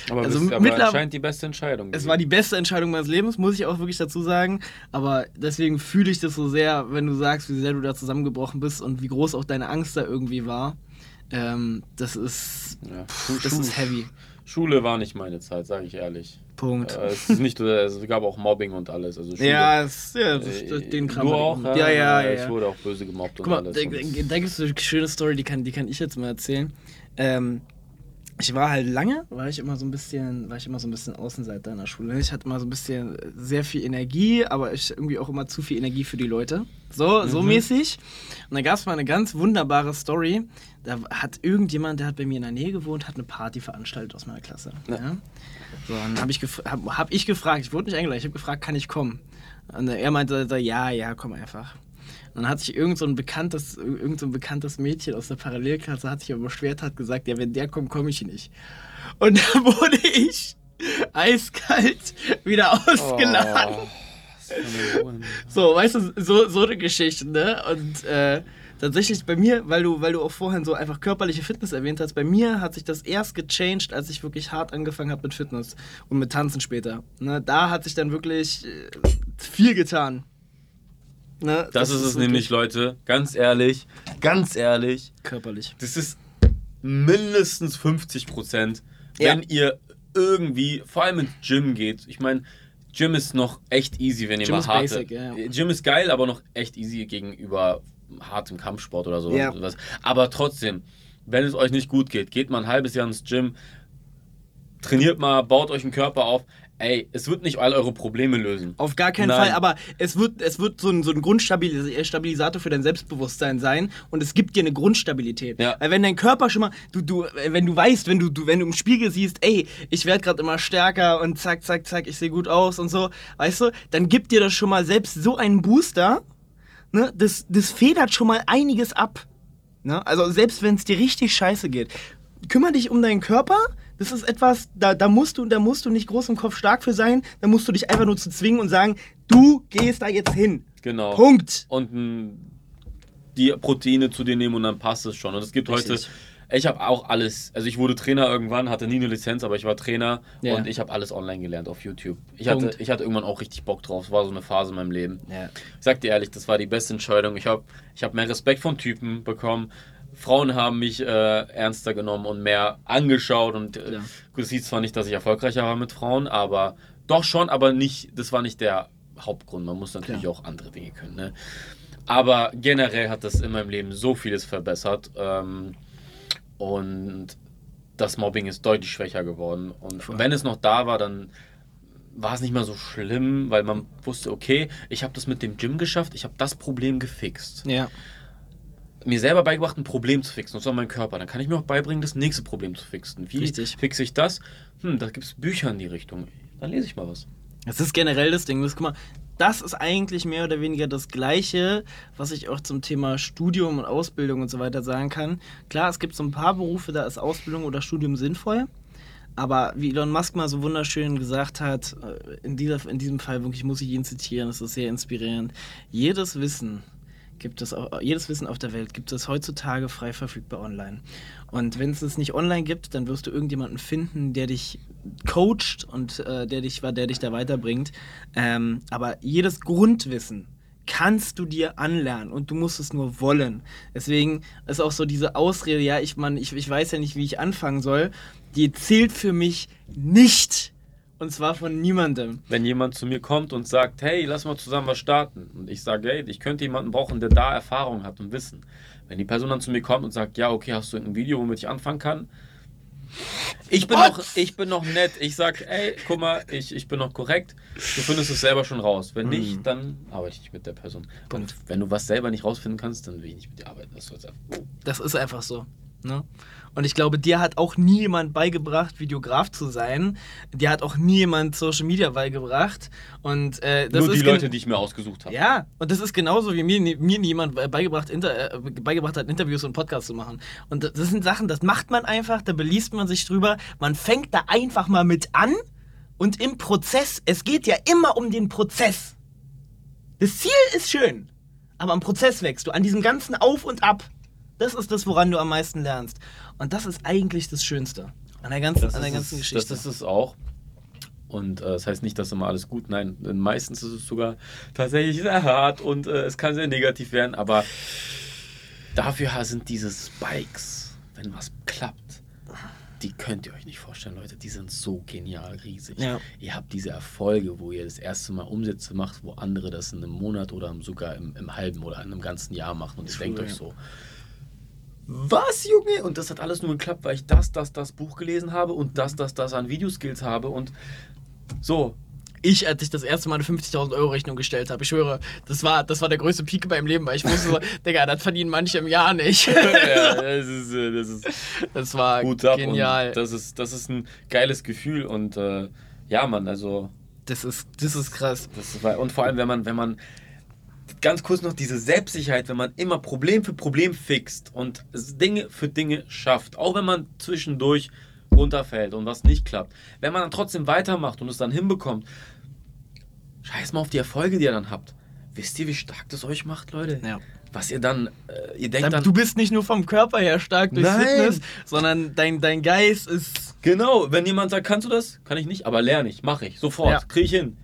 aber also bist, aber anscheinend die beste Entscheidung. es war die beste Entscheidung meines Lebens, muss ich auch wirklich dazu sagen. Aber deswegen fühle ich das so sehr, wenn du sagst, wie sehr du da zusammengebrochen bist und wie groß auch deine Angst da irgendwie war. Ähm, das ist, Ja. das ist heavy. Schule war nicht meine Zeit, sage ich ehrlich. Punkt. Äh, es, ist nicht, es gab auch Mobbing und alles. Also Schule. Ja, es, ja das, Äh, den Kram. du ich auch? Ja, ja, ja. Ich ja. wurde auch böse gemobbt Guck und mal, alles. da, da, da gibt es eine schöne Story, die kann, die kann ich jetzt mal erzählen. Ähm, ich war halt lange, war ich immer so ein bisschen, war ich immer so ein bisschen Außenseiter in der Schule. Ich hatte immer so ein bisschen sehr viel Energie, aber ich irgendwie auch immer zu viel Energie für die Leute. So, so mäßig. Und da gab es mal eine ganz wunderbare Story. Da hat irgendjemand, der hat bei mir in der Nähe gewohnt, hat eine Party veranstaltet aus meiner Klasse. Ja. So, dann habe ich, gef hab, hab ich gefragt, ich wurde nicht eingeladen, ich habe gefragt, kann ich kommen? Und er meinte, ja, ja, komm einfach. Und dann hat sich irgend so ein bekanntes, irgend so ein bekanntes Mädchen aus der Parallelklasse hat sich aber beschwert, hat gesagt, ja, wenn der kommt, komme ich nicht. Und da wurde ich eiskalt wieder ausgeladen. Oh, eine Ruhe. So, weißt du, so, so eine Geschichte, ne? Und äh, tatsächlich bei mir, weil du, weil du auch vorhin so einfach körperliche Fitness erwähnt hast, bei mir hat sich das erst gechanged, als ich wirklich hart angefangen habe mit Fitness und mit Tanzen später. Ne? Da hat sich dann wirklich äh, viel getan. Ne? Das, ist es wirklich nämlich, Leute. Ganz ehrlich, ganz ehrlich. Körperlich. Das ist mindestens 50 Prozent, Ja. wenn ihr irgendwie, vor allem ins Gym geht. Ich meine, Gym ist noch echt easy, wenn ihr Gym mal ist harte. basic, ja, ja. Gym ist geil, aber noch echt easy gegenüber hartem Kampfsport oder so. Ja. sowas. Aber trotzdem, wenn es euch nicht gut geht, geht mal ein halbes Jahr ins Gym, trainiert mal, baut euch einen Körper auf. Ey, es wird nicht all eure Probleme lösen. Auf gar keinen Nein. Fall, aber es wird, es wird so ein, so ein Grundstabilisator für dein Selbstbewusstsein sein und es gibt dir eine Grundstabilität. Ja. Weil wenn dein Körper schon mal, du, du, äh, wenn du weißt, wenn du, du wenn du im Spiegel siehst, ey, ich werde gerade immer stärker und zack, zack, zack, ich sehe gut aus und so, weißt du, dann gibt dir das schon mal selbst so einen Booster, ne, das, das federt schon mal einiges ab. Ne? Also selbst wenn es dir richtig scheiße geht, kümmere dich um deinen Körper. Das ist etwas, da, da, musst du, da musst du nicht groß im Kopf stark für sein. Da musst du dich einfach nur zu zwingen und sagen, du gehst da jetzt hin. Genau. Punkt. und m, die Proteine zu dir nehmen und dann passt es schon. Und es gibt heute, Richtig. ich habe auch alles, also ich wurde Trainer irgendwann, hatte nie eine Lizenz, aber ich war Trainer Ja. und ich habe alles online gelernt auf YouTube. Ich hatte, Punkt. ich hatte irgendwann auch richtig Bock drauf. Es war so eine Phase in meinem Leben. Ja. Ich sag dir ehrlich, das war die beste Entscheidung. Ich habe ich hab mehr Respekt von Typen bekommen. Frauen haben mich äh, ernster genommen und mehr angeschaut. Und äh, Ja. gut, hieß zwar nicht, dass ich erfolgreicher war mit Frauen, aber doch schon, aber nicht, das war nicht der Hauptgrund. Man muss natürlich Klar. auch andere Dinge können. Ne? Aber generell hat das in meinem Leben so vieles verbessert. Ähm, und das Mobbing ist deutlich schwächer geworden. Und Voll. wenn es noch da war, dann war es nicht mehr so schlimm, weil man wusste, okay, ich habe das mit dem Gym geschafft, ich habe das Problem gefixt. Ja. Mir selber beigebracht, ein Problem zu fixen, und zwar mein Körper. Dann kann ich mir auch beibringen, das nächste Problem zu fixen. Wie Richtig. fixe ich das? Hm, da gibt es Bücher in die Richtung. Dann lese ich mal was. Das ist generell das Ding. Das, guck mal, das ist eigentlich mehr oder weniger das Gleiche, was ich auch zum Thema Studium und Ausbildung und so weiter sagen kann. Klar, es gibt so ein paar Berufe, da ist Ausbildung oder Studium sinnvoll. Aber wie Elon Musk mal so wunderschön gesagt hat, äh, in, dieser, in diesem Fall wirklich muss ich ihn zitieren, das ist sehr inspirierend. Jedes Wissen gibt es, au- jedes Wissen auf der Welt gibt es heutzutage frei verfügbar online. Und wenn es es nicht online gibt, dann wirst du irgendjemanden finden, der dich coacht und äh, der dich, der dich da weiterbringt. Ähm, aber jedes Grundwissen kannst du dir anlernen und du musst es nur wollen. Deswegen ist auch so diese Ausrede, ja, ich, man, ich, ich weiß ja nicht, wie ich anfangen soll, die zählt für mich nicht. Und zwar von niemandem. Wenn jemand zu mir kommt und sagt, hey, lass mal zusammen was starten. Und ich sage, hey, ich könnte jemanden brauchen, der da Erfahrung hat und Wissen. Wenn die Person dann zu mir kommt und sagt, ja, okay, hast du ein Video, womit ich anfangen kann? Ich bin, What? noch, ich bin noch nett. Ich sag, ey, guck mal, ich, ich bin noch korrekt. Du findest es selber schon raus. Wenn nicht, Mhm. dann arbeite ich nicht mit der Person. Punkt. Und wenn du was selber nicht rausfinden kannst, dann will ich nicht mit dir arbeiten. Das soll's einfach. Das ist einfach so. Ne? Und ich glaube, dir hat auch nie jemand beigebracht, Videograf zu sein. Dir hat auch nie jemand Social Media beigebracht. Und äh, das Nur die Leute, die ich mir ausgesucht habe. Ja, und das ist genauso, wie mir, mir nie jemand beigebracht, inter, äh, beigebracht hat, Interviews und Podcasts zu machen. Und das, das sind Sachen, das macht man einfach, da beliest man sich drüber. Man fängt da einfach mal mit an und im Prozess, es geht ja immer um den Prozess. Das Ziel ist schön, aber am Prozess wächst du, an diesem ganzen Auf und Ab. Das ist das, woran du am meisten lernst. Und das ist eigentlich das Schönste an der ganzen, Das an der ganzen es, Geschichte. Das ist es auch. Und äh, das heißt nicht, dass immer alles gut. Nein, denn meistens ist es sogar tatsächlich sehr hart und äh, es kann sehr negativ werden. Aber dafür sind diese Spikes, wenn was klappt, die könnt ihr euch nicht vorstellen, Leute. Die sind so genial riesig. Ja. Ihr habt diese Erfolge, wo ihr das erste Mal Umsätze macht, wo andere das in einem Monat oder sogar im, im halben oder in einem ganzen Jahr machen. Und ihr denkt euch so, was, Junge? Und das hat alles nur geklappt, weil ich das, das, das Buch gelesen habe und das, das, das an Videoskills habe und so. Ich, als ich das erste Mal eine 50.000 Euro Rechnung gestellt habe, ich schwöre, das war, das war der größte Peak beim Leben, weil ich wusste so, Digga, das verdienen manche im Jahr nicht. ja, das ist, äh, das ist Das war genial. Das ist, das ist ein geiles Gefühl und äh, ja, Mann, also Das ist, das ist krass. das war, und vor allem, wenn man, wenn man ganz kurz noch diese Selbstsicherheit, wenn man immer Problem für Problem fixt und Dinge für Dinge schafft, auch wenn man zwischendurch runterfällt und was nicht klappt, wenn man dann trotzdem weitermacht und es dann hinbekommt, scheiß mal auf die Erfolge, die ihr dann habt. Wisst ihr, wie stark das euch macht, Leute? Ja. Was ihr dann, äh, ihr denkt dann, Du bist nicht nur vom Körper her stark durch Nein. Fitness, sondern dein, dein Geist ist. Genau, wenn jemand sagt, kannst du das? Kann ich nicht, aber lerne ich, mache ich, sofort, Ja. kriege ich hin.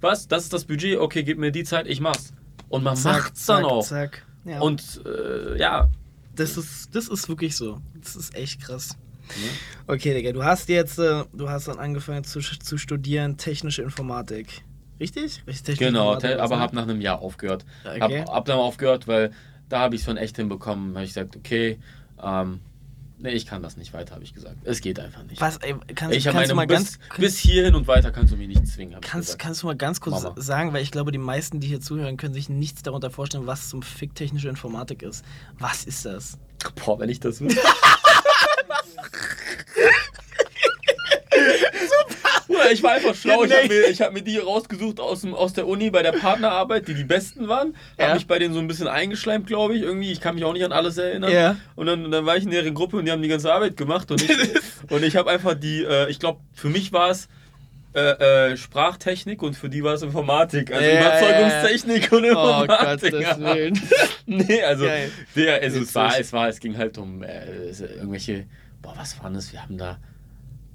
Was? Das ist das Budget, okay, gib mir die Zeit, ich mach's. Und man Zack, macht's dann zack, auch. Zack. Ja. Und äh, ja, das ist, das ist wirklich so. Das ist echt krass. Mhm. Okay, Digga, du hast jetzt, äh, du hast dann angefangen zu, zu studieren technische Informatik. Richtig? Richtig genau, Informatik, aber ne? hab nach einem Jahr aufgehört. Okay. Hab, hab dann aufgehört, weil da habe ich es schon echt hinbekommen. Habe ich gesagt, okay, ähm, nee, ich kann das nicht weiter, habe ich gesagt. Es geht einfach nicht. Was, ey, kannst, Ich kannst meine du mal bis, ganz, bis hierhin und weiter kannst du mich nicht zwingen. kannst, kannst du mal ganz kurz Mama. sagen, weil ich glaube, die meisten, die hier zuhören, können sich nichts darunter vorstellen, was zum Fick technische Informatik ist. Was ist das? Boah, wenn ich das wüsste. Bruder, ich war einfach schlau. Ich habe mir, ich hab mir die rausgesucht aus, dem, aus der Uni bei der Partnerarbeit, die die besten waren. Habe Ja. mich bei denen so ein bisschen eingeschleimt, glaube ich. Irgendwie, ich kann mich auch nicht an alles erinnern. Ja. Und dann, dann war ich in deren Gruppe und die haben die ganze Arbeit gemacht. Und ich, und ich habe einfach die, äh, ich glaube, für mich war es äh, äh, Sprachtechnik und für die war es Informatik. Also Ja, Überzeugungstechnik und Oh Informatik. Gottes Willen. nee, also, der, also es, war, es war, es ging halt um äh, irgendwelche, boah, was waren das? Wir haben da,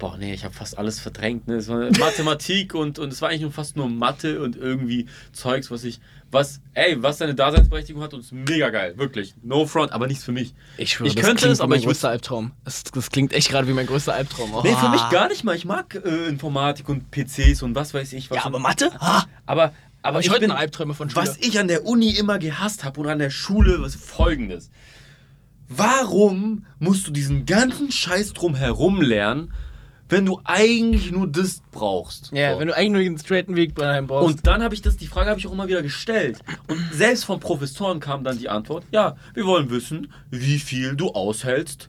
boah, nee, ich habe fast alles verdrängt. Ne? Es war Mathematik und, und es war eigentlich nur fast nur Mathe und irgendwie Zeugs, was ich, was, ey, was seine Daseinsberechtigung hat und ist mega geil, wirklich. No front, aber nichts für mich. Ich schwöre, Ich das könnte es, aber ich größter Albtraum. Das, das klingt echt gerade wie mein größter Albtraum. Oh. Nee, für mich gar nicht mal. Ich mag äh, Informatik und PCs und was weiß ich. Was Ja, aber Mathe? Ah, aber, aber ich ich bin, Albträume von Schule. Was ich an der Uni immer gehasst habe und an der Schule, was folgendes. Warum musst du diesen ganzen Scheiß drum herum lernen, wenn du eigentlich nur das brauchst? Ja, So. wenn du eigentlich nur den straighten Weg bei deinem brauchst. und dann habe ich das, die Frage habe ich auch immer wieder gestellt. Und selbst von Professoren kam dann die Antwort: Ja, wir wollen wissen, wie viel du aushältst.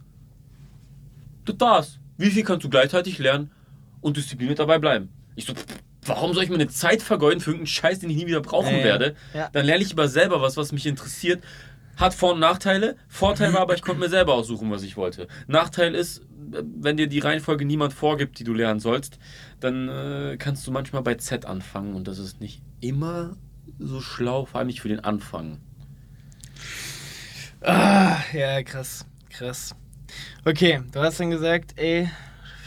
Du das. Wie viel kannst du gleichzeitig lernen und diszipliniert dabei bleiben? Ich so, warum soll ich meine Zeit vergeuden für irgendeinen Scheiß, den ich nie wieder brauchen ja. werde? Ja. Dann lerne ich lieber selber was, was mich interessiert. Hat Vor- und Nachteile. Vorteil war aber, ich konnte mir selber aussuchen, was ich wollte. Nachteil ist, wenn dir die Reihenfolge niemand vorgibt, die du lernen sollst, dann äh, kannst du manchmal bei Z anfangen und das ist nicht immer so schlau, vor allem nicht für den Anfang. Ah, ja, krass. Krass. Okay, du hast dann gesagt, ey,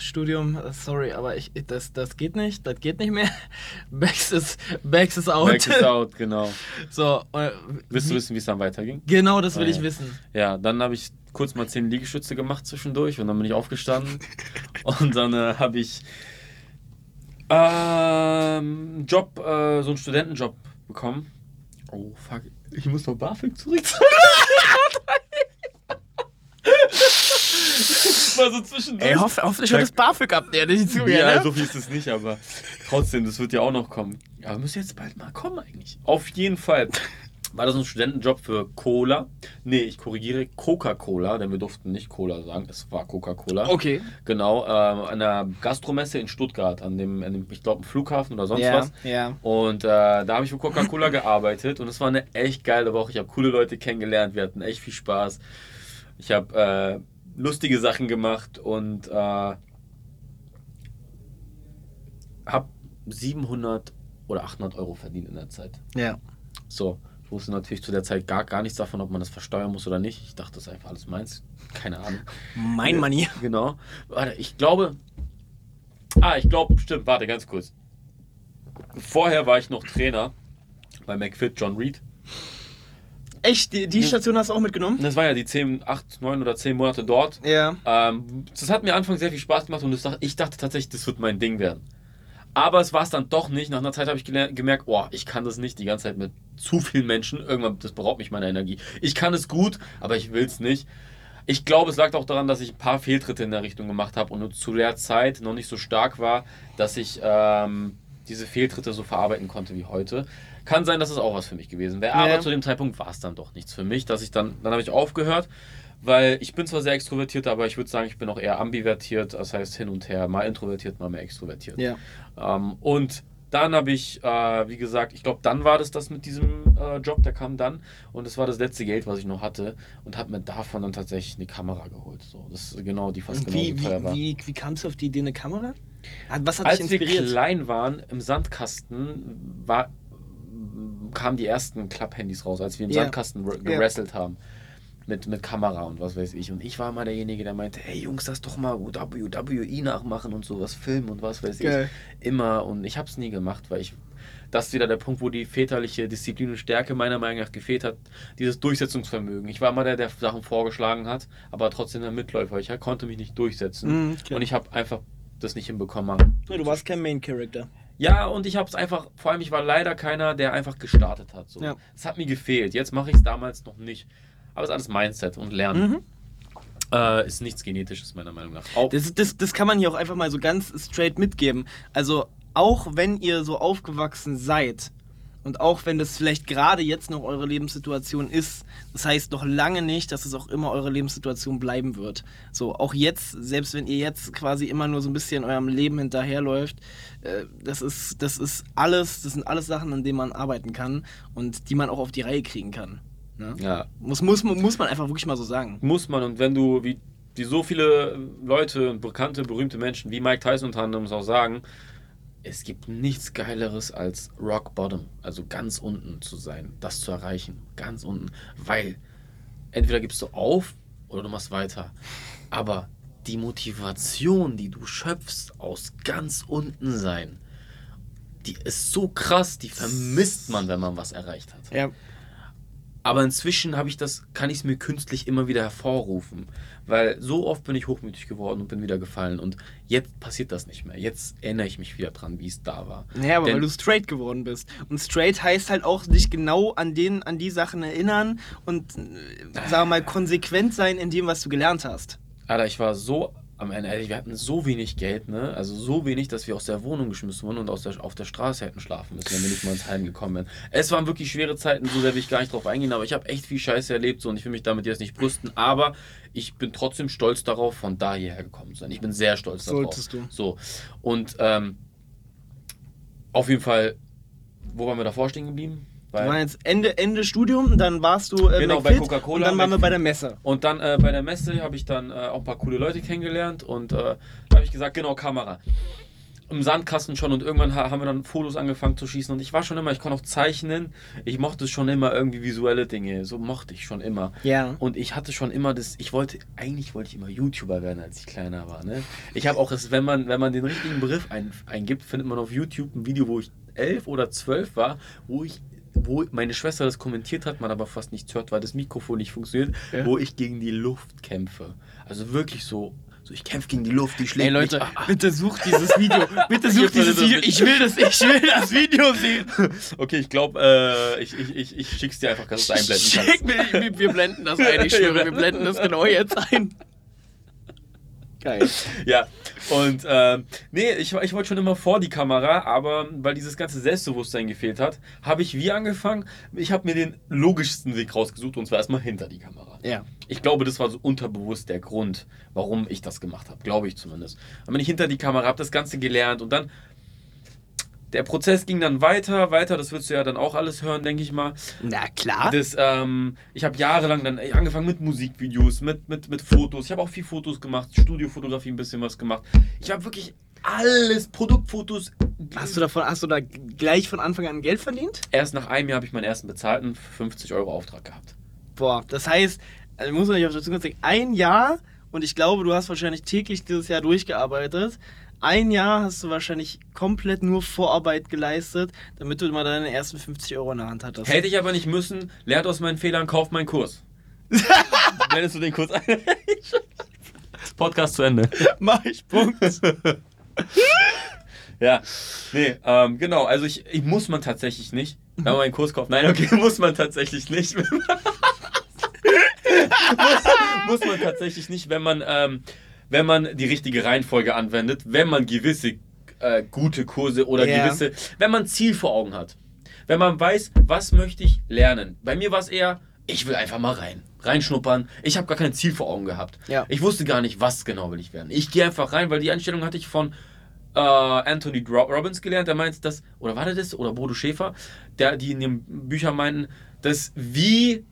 Studium, sorry, aber ich, das, das geht nicht, das geht nicht mehr. Bex ist, Bex ist out. Back is out, genau. So, äh, Willst du wissen, wie es dann weiterging? Genau, das will Ah, ich ja. wissen. Ja, dann habe ich kurz mal 10 Liegestütze gemacht zwischendurch und dann bin ich aufgestanden und dann äh, habe ich ähm, Job, äh, so einen Studentenjob bekommen. Oh fuck, ich muss noch BAföG zurückzahlen. War so zwischendurch. Ey, hoff, hoffentlich hört das BAföG ab, der nicht zu mir, Ja, ne? so viel ist es nicht, aber trotzdem, das wird ja auch noch kommen. Ja, wir müssen jetzt bald mal kommen eigentlich. Auf jeden Fall war das ein Studentenjob für Cola. Nee, ich korrigiere Coca-Cola, denn wir durften nicht Cola sagen, es war Coca-Cola. Okay. Genau, äh, an der Gastromesse in Stuttgart, an dem, an dem ich glaube, Flughafen oder sonst Ja, was. ja. Und äh, da habe ich für Coca-Cola gearbeitet und es war eine echt geile Woche. Ich habe coole Leute kennengelernt, wir hatten echt viel Spaß. Ich habe äh, lustige Sachen gemacht und äh, habe 700 oder 800 Euro verdient in der Zeit. Ja. So, ich wusste natürlich zu der Zeit gar, gar nichts davon, ob man das versteuern muss oder nicht. Ich dachte, das ist einfach alles meins. Keine Ahnung. Mein Money. Genau. Warte, ich glaube. Ah, ich glaube, stimmt, warte, ganz kurz. Vorher war ich noch Trainer bei McFit John Reed. Echt? Die, die Station hast du auch mitgenommen? Das war ja die 10, 8, 9 oder 10 Monate dort. Ja. Ähm, das hat mir anfangs sehr viel Spaß gemacht und ich dachte tatsächlich, das wird mein Ding werden. Aber es war es dann doch nicht. Nach einer Zeit habe ich gemerkt, oh, ich kann das nicht die ganze Zeit mit zu vielen Menschen. Irgendwann, das beraubt mich meiner Energie. Ich kann es gut, aber ich will es nicht. Ich glaube, es lag auch daran, dass ich ein paar Fehltritte in der Richtung gemacht habe und zu der Zeit noch nicht so stark war, dass ich ähm, diese Fehltritte so verarbeiten konnte wie heute. Kann sein, dass es auch was für mich gewesen wäre. Aber zu dem Zeitpunkt war es dann doch nichts für mich, dass ich dann, dann habe ich aufgehört, weil ich bin zwar sehr extrovertiert, aber ich würde sagen, ich bin auch eher ambivertiert, das heißt hin und her, mal introvertiert, mal mehr extrovertiert. Ja. Ähm, und dann habe ich, äh, wie gesagt, ich glaube, dann war das das mit diesem äh, Job, der kam dann. Und das war das letzte Geld, was ich noch hatte. Und habe mir davon dann tatsächlich eine Kamera geholt. So, das ist genau die fast wie, genau teuer wie, war. Wie, wie kamst du auf die Idee, eine Kamera? Was hat Als dich wir inspiriert? klein waren, im Sandkasten, war, kamen die ersten Klapp-Handys raus, als wir im Ja. Sandkasten Ja. gerasselt haben. Mit, mit Kamera und was weiß ich. Und ich war mal derjenige, der meinte, hey Jungs, lass doch mal WWE nachmachen und sowas, filmen und was weiß Geil. ich. Immer. Und ich habe es nie gemacht, weil ich. Das ist wieder der Punkt, wo die väterliche Disziplin und Stärke meiner Meinung nach gefehlt hat. Dieses Durchsetzungsvermögen. Ich war mal der, der Sachen vorgeschlagen hat, aber trotzdem der Mitläufer. Ich konnte mich nicht durchsetzen. Mhm, okay. Und ich habe einfach das nicht hinbekommen. Ja, du warst kein Main Character. Ja, und ich habe es einfach, vor allem ich war leider keiner, der einfach gestartet hat. So. Ja. Das hat mir gefehlt. Jetzt mache ich es damals noch nicht. Aber es ist alles Mindset und Lernen. Mhm. Äh, ist nichts Genetisches, meiner Meinung nach. Auch, Das, das, das kann man hier auch einfach mal so ganz straight mitgeben. Also, auch wenn ihr so aufgewachsen seid und auch wenn das vielleicht gerade jetzt noch eure Lebenssituation ist, das heißt noch lange nicht, dass es auch immer eure Lebenssituation bleiben wird. So, auch jetzt, selbst wenn ihr jetzt quasi immer nur so ein bisschen eurem Leben hinterherläuft, äh, das ist, das ist alles, das sind alles Sachen, an denen man arbeiten kann und die man auch auf die Reihe kriegen kann. Ne? ja, Muss, muss, man- muss man einfach wirklich mal so sagen. muss man. Und wenn du, wie, wie so viele Leute und bekannte, berühmte Menschen, wie Mike Tyson unter anderem es auch sagen, es gibt nichts Geileres als Rock Bottom, also ganz unten zu sein, das zu erreichen, ganz unten, weil entweder gibst du auf oder du machst weiter, aber die Motivation, die du schöpfst aus ganz unten sein, die ist so krass, die vermisst man, wenn man was erreicht hat. Ja. Aber inzwischen habe ich das, kann ich es mir künstlich immer wieder hervorrufen. Weil so oft bin ich hochmütig geworden und bin wieder gefallen. Und jetzt passiert das nicht mehr. Jetzt erinnere ich mich wieder dran, wie es da war. Naja, aber Denn- weil du straight geworden bist. Und straight heißt halt auch dich genau an, den, an die Sachen erinnern und, äh, sagen wir mal, konsequent sein in dem, was du gelernt hast. Alter, ich war so am Ende, ehrlich, wir hatten so wenig Geld, ne? Also so wenig, dass wir aus der Wohnung geschmissen wurden und aus der, auf der Straße hätten schlafen müssen, wenn wir nicht mal ins Heim gekommen wären. Es waren wirklich schwere Zeiten, so sehr will ich gar nicht drauf eingehen, aber ich habe echt viel Scheiße erlebt so, und ich will mich damit jetzt nicht brüsten, aber ich bin trotzdem stolz darauf, von da hierher gekommen zu sein. Ich bin sehr stolz darauf. Solltest du. So. Und ähm, auf jeden Fall, wo waren wir davor stehen geblieben? Bei- waren jetzt Ende, Ende Studium dann warst du äh, Genau, McFit bei Coca-Cola, Und dann waren wir bei der Messe. Und dann äh, bei der Messe habe ich dann äh, auch ein paar coole Leute kennengelernt und äh, da habe ich gesagt, genau, Kamera. Im Sandkasten schon und irgendwann ha haben wir dann Fotos angefangen zu schießen und ich war schon immer, ich konnte auch zeichnen, ich mochte schon immer irgendwie visuelle Dinge, so mochte ich schon immer. Ja. Und ich hatte schon immer das, ich wollte, eigentlich wollte ich immer YouTuber werden, als ich kleiner war. Ne? Ich habe auch, es, wenn man, wenn man den richtigen Begriff ein, eingibt, findet man auf YouTube ein Video, wo ich elf oder zwölf war, wo ich wo meine Schwester das kommentiert hat, man aber fast nichts hört, weil das Mikrofon nicht funktioniert, Ja. wo ich gegen die Luft kämpfe. Also wirklich so, so ich kämpfe gegen die Luft, die schlägt Ey Leute, mich. Ah, ah. bitte sucht dieses Video. Bitte sucht dieses Video. Ich will das, ich will das Video sehen. Okay, ich glaube, äh, ich, ich, ich, ich schick's dir einfach, dass du es einblenden kannst. Schick mir, wir, wir blenden das ein, ich schwöre, wir blenden das genau jetzt ein. Geil. Ja, und ähm, nee, ich, ich wollte schon immer vor die Kamera, aber weil dieses ganze Selbstbewusstsein gefehlt hat, habe ich wie angefangen. Ich habe mir den logischsten Weg rausgesucht und zwar erstmal hinter die Kamera. Ja. Ich glaube, das war so unterbewusst der Grund, warum ich das gemacht habe, glaube ich zumindest. Dann bin ich hinter die Kamera, habe das Ganze gelernt und dann der Prozess ging dann weiter, weiter, das wirst du ja dann auch alles hören, denke ich mal. Na klar. Das, ähm, ich habe jahrelang dann ey, angefangen mit Musikvideos, mit, mit, mit Fotos. Ich habe auch viel Fotos gemacht, Studiofotografie ein bisschen was gemacht. Ich habe wirklich alles, Produktfotos. Hast du, davon, hast du da gleich von Anfang an Geld verdient? Erst nach einem Jahr habe ich meinen ersten bezahlten 50 Euro Auftrag gehabt. Boah, das heißt, also muss man nicht auf der Zunge sagen, ein Jahr und ich glaube, du hast wahrscheinlich täglich dieses Jahr durchgearbeitet. Ein Jahr hast du wahrscheinlich komplett nur Vorarbeit geleistet, damit du mal deine ersten 50 Euro in der Hand hattest. Hätte ich aber nicht müssen, lernt aus meinen Fehlern, kauft meinen Kurs. Blendest du den Kurs ein? Podcast zu Ende. Mach ich, Punkt. ja, nee, ähm, genau, also ich, ich muss man tatsächlich nicht, wenn man einen Kurs kauft. Nein, okay, muss man tatsächlich nicht. muss, muss man tatsächlich nicht, wenn man, ähm, wenn man die richtige Reihenfolge anwendet, wenn man gewisse äh, gute Kurse oder Ja. gewisse, wenn man Ziel vor Augen hat. Wenn man weiß, was möchte ich lernen. Bei mir war es eher, ich will einfach mal rein. Reinschnuppern. Ich habe gar kein Ziel vor Augen gehabt. Ja. Ich wusste gar nicht, was genau will ich werden. Ich gehe einfach rein, weil die Einstellung hatte ich von äh, Anthony Ro- Robbins gelernt. Der meint das, oder war der das? Oder Bodo Schäfer, der, die in den Büchern meinten, das Wie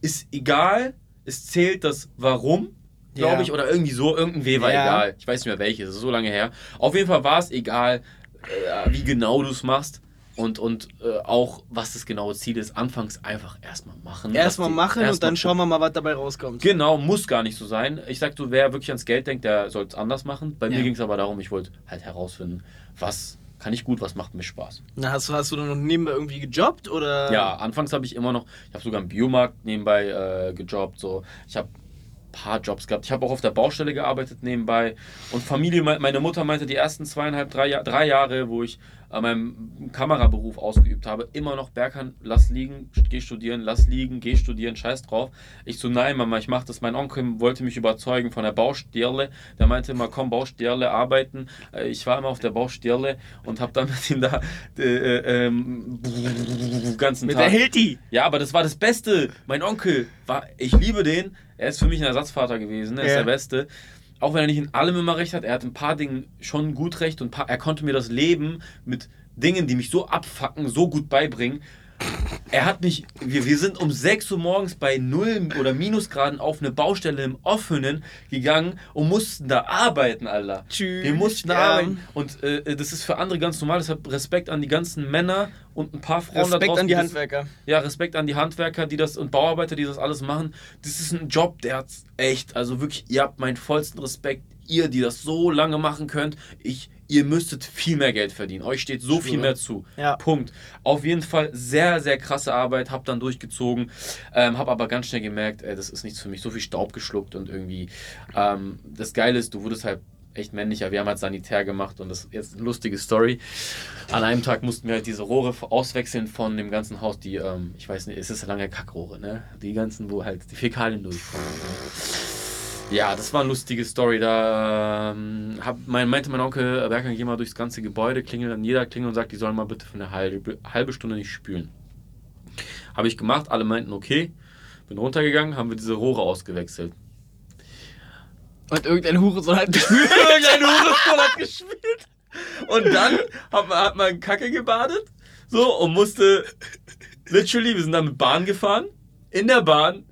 ist egal, es zählt das Warum, glaube Ja. ich, oder irgendwie so. Irgendein W war Ja. egal. Ich weiß nicht mehr welches, das ist so lange her. Auf jeden Fall war es egal, äh, wie genau du es machst. Und, und äh, auch, was das genaue Ziel ist, anfangs einfach erstmal machen. Erstmal machen und erstmal dann schauen wir mal, was dabei rauskommt. Genau, muss gar nicht so sein. Ich sag, du, wer wirklich ans Geld denkt, der soll es anders machen. Bei Ja. mir ging es aber darum, ich wollte halt herausfinden, was kann ich gut, was macht mir Spaß. Na, hast, du- hast du dann noch nebenbei irgendwie gejobbt oder? Ja, anfangs habe ich immer noch, ich habe sogar im Biomarkt nebenbei äh, gejobbt. So. Ich habe paar Jobs gehabt. Ich habe auch auf der Baustelle gearbeitet nebenbei. Und Familie, me- meine Mutter meinte, die ersten zweieinhalb, drei, drei Jahre, wo ich meinen Kameraberuf ausgeübt habe, immer noch Berghand, lass liegen, geh studieren, lass liegen, geh studieren, scheiß drauf. Ich so, nein, Mama, ich mache das. Mein Onkel wollte mich überzeugen von der Baustelle. Der meinte immer, komm, Baustelle, arbeiten. Äh, Ich war immer auf der Baustelle und habe dann mit ihm da äh, äh, ähm, ganzen Mit Tag. der Hilti. Ja, aber das war das Beste. Mein Onkel war, ich liebe den. Er ist für mich ein Ersatzvater gewesen. Er ist Ja. der Beste. Auch wenn er nicht in allem immer recht hat, er hat ein paar Dingen schon gut recht und paar, er konnte mir das Leben mit Dingen, die mich so abfacken, so gut beibringen. Er hat mich, wir, wir sind um 6 Uhr morgens bei 0 oder Minusgraden auf eine Baustelle im Offenen gegangen und mussten da arbeiten, Alter. Tschüss. Wir mussten da arbeiten. Und äh, das ist für andere ganz normal. Deshalb Respekt an die ganzen Männer und ein paar Frauen da Respekt draußen. an die Handwerker. ja, Respekt an die Handwerker, die das und Bauarbeiter, die das alles machen. Das ist ein Job, der hat's echt, also wirklich, ihr habt meinen vollsten Respekt. Ihr, die das so lange machen könnt, ich, ihr müsstet viel mehr Geld verdienen. Euch steht so viel Schwöre. mehr zu. Ja. Punkt. Auf jeden Fall sehr, sehr krasse Arbeit, hab dann durchgezogen, ähm, hab aber ganz schnell gemerkt, ey, das ist nichts für mich. So viel Staub geschluckt und irgendwie. Ähm, das Geile ist, du wurdest halt echt männlicher. Wir haben halt Sanitär gemacht und das ist jetzt eine lustige Story. An einem Tag mussten wir halt diese Rohre auswechseln von dem ganzen Haus, die, ähm, ich weiß nicht, es ist lange Kackrohre, ne? Die ganzen, wo halt die Fäkalien durchkommen. Ne? Ja, das war eine lustige Story. Da ähm, hab, mein, meinte mein Onkel, Berger, geh mal durchs ganze Gebäude, klingelt an jeder Klingel und sagt, die sollen mal bitte für eine halbe, halbe Stunde nicht spülen. Habe ich gemacht, alle meinten okay. Bin runtergegangen, haben wir diese Rohre ausgewechselt. Und irgendein Hurensohn hat gespielt. Irgendein Hurensohn hat gespielt. Und dann hat man, hat man Kacke gebadet. So, und musste. Literally, wir sind dann mit Bahn gefahren. In der Bahn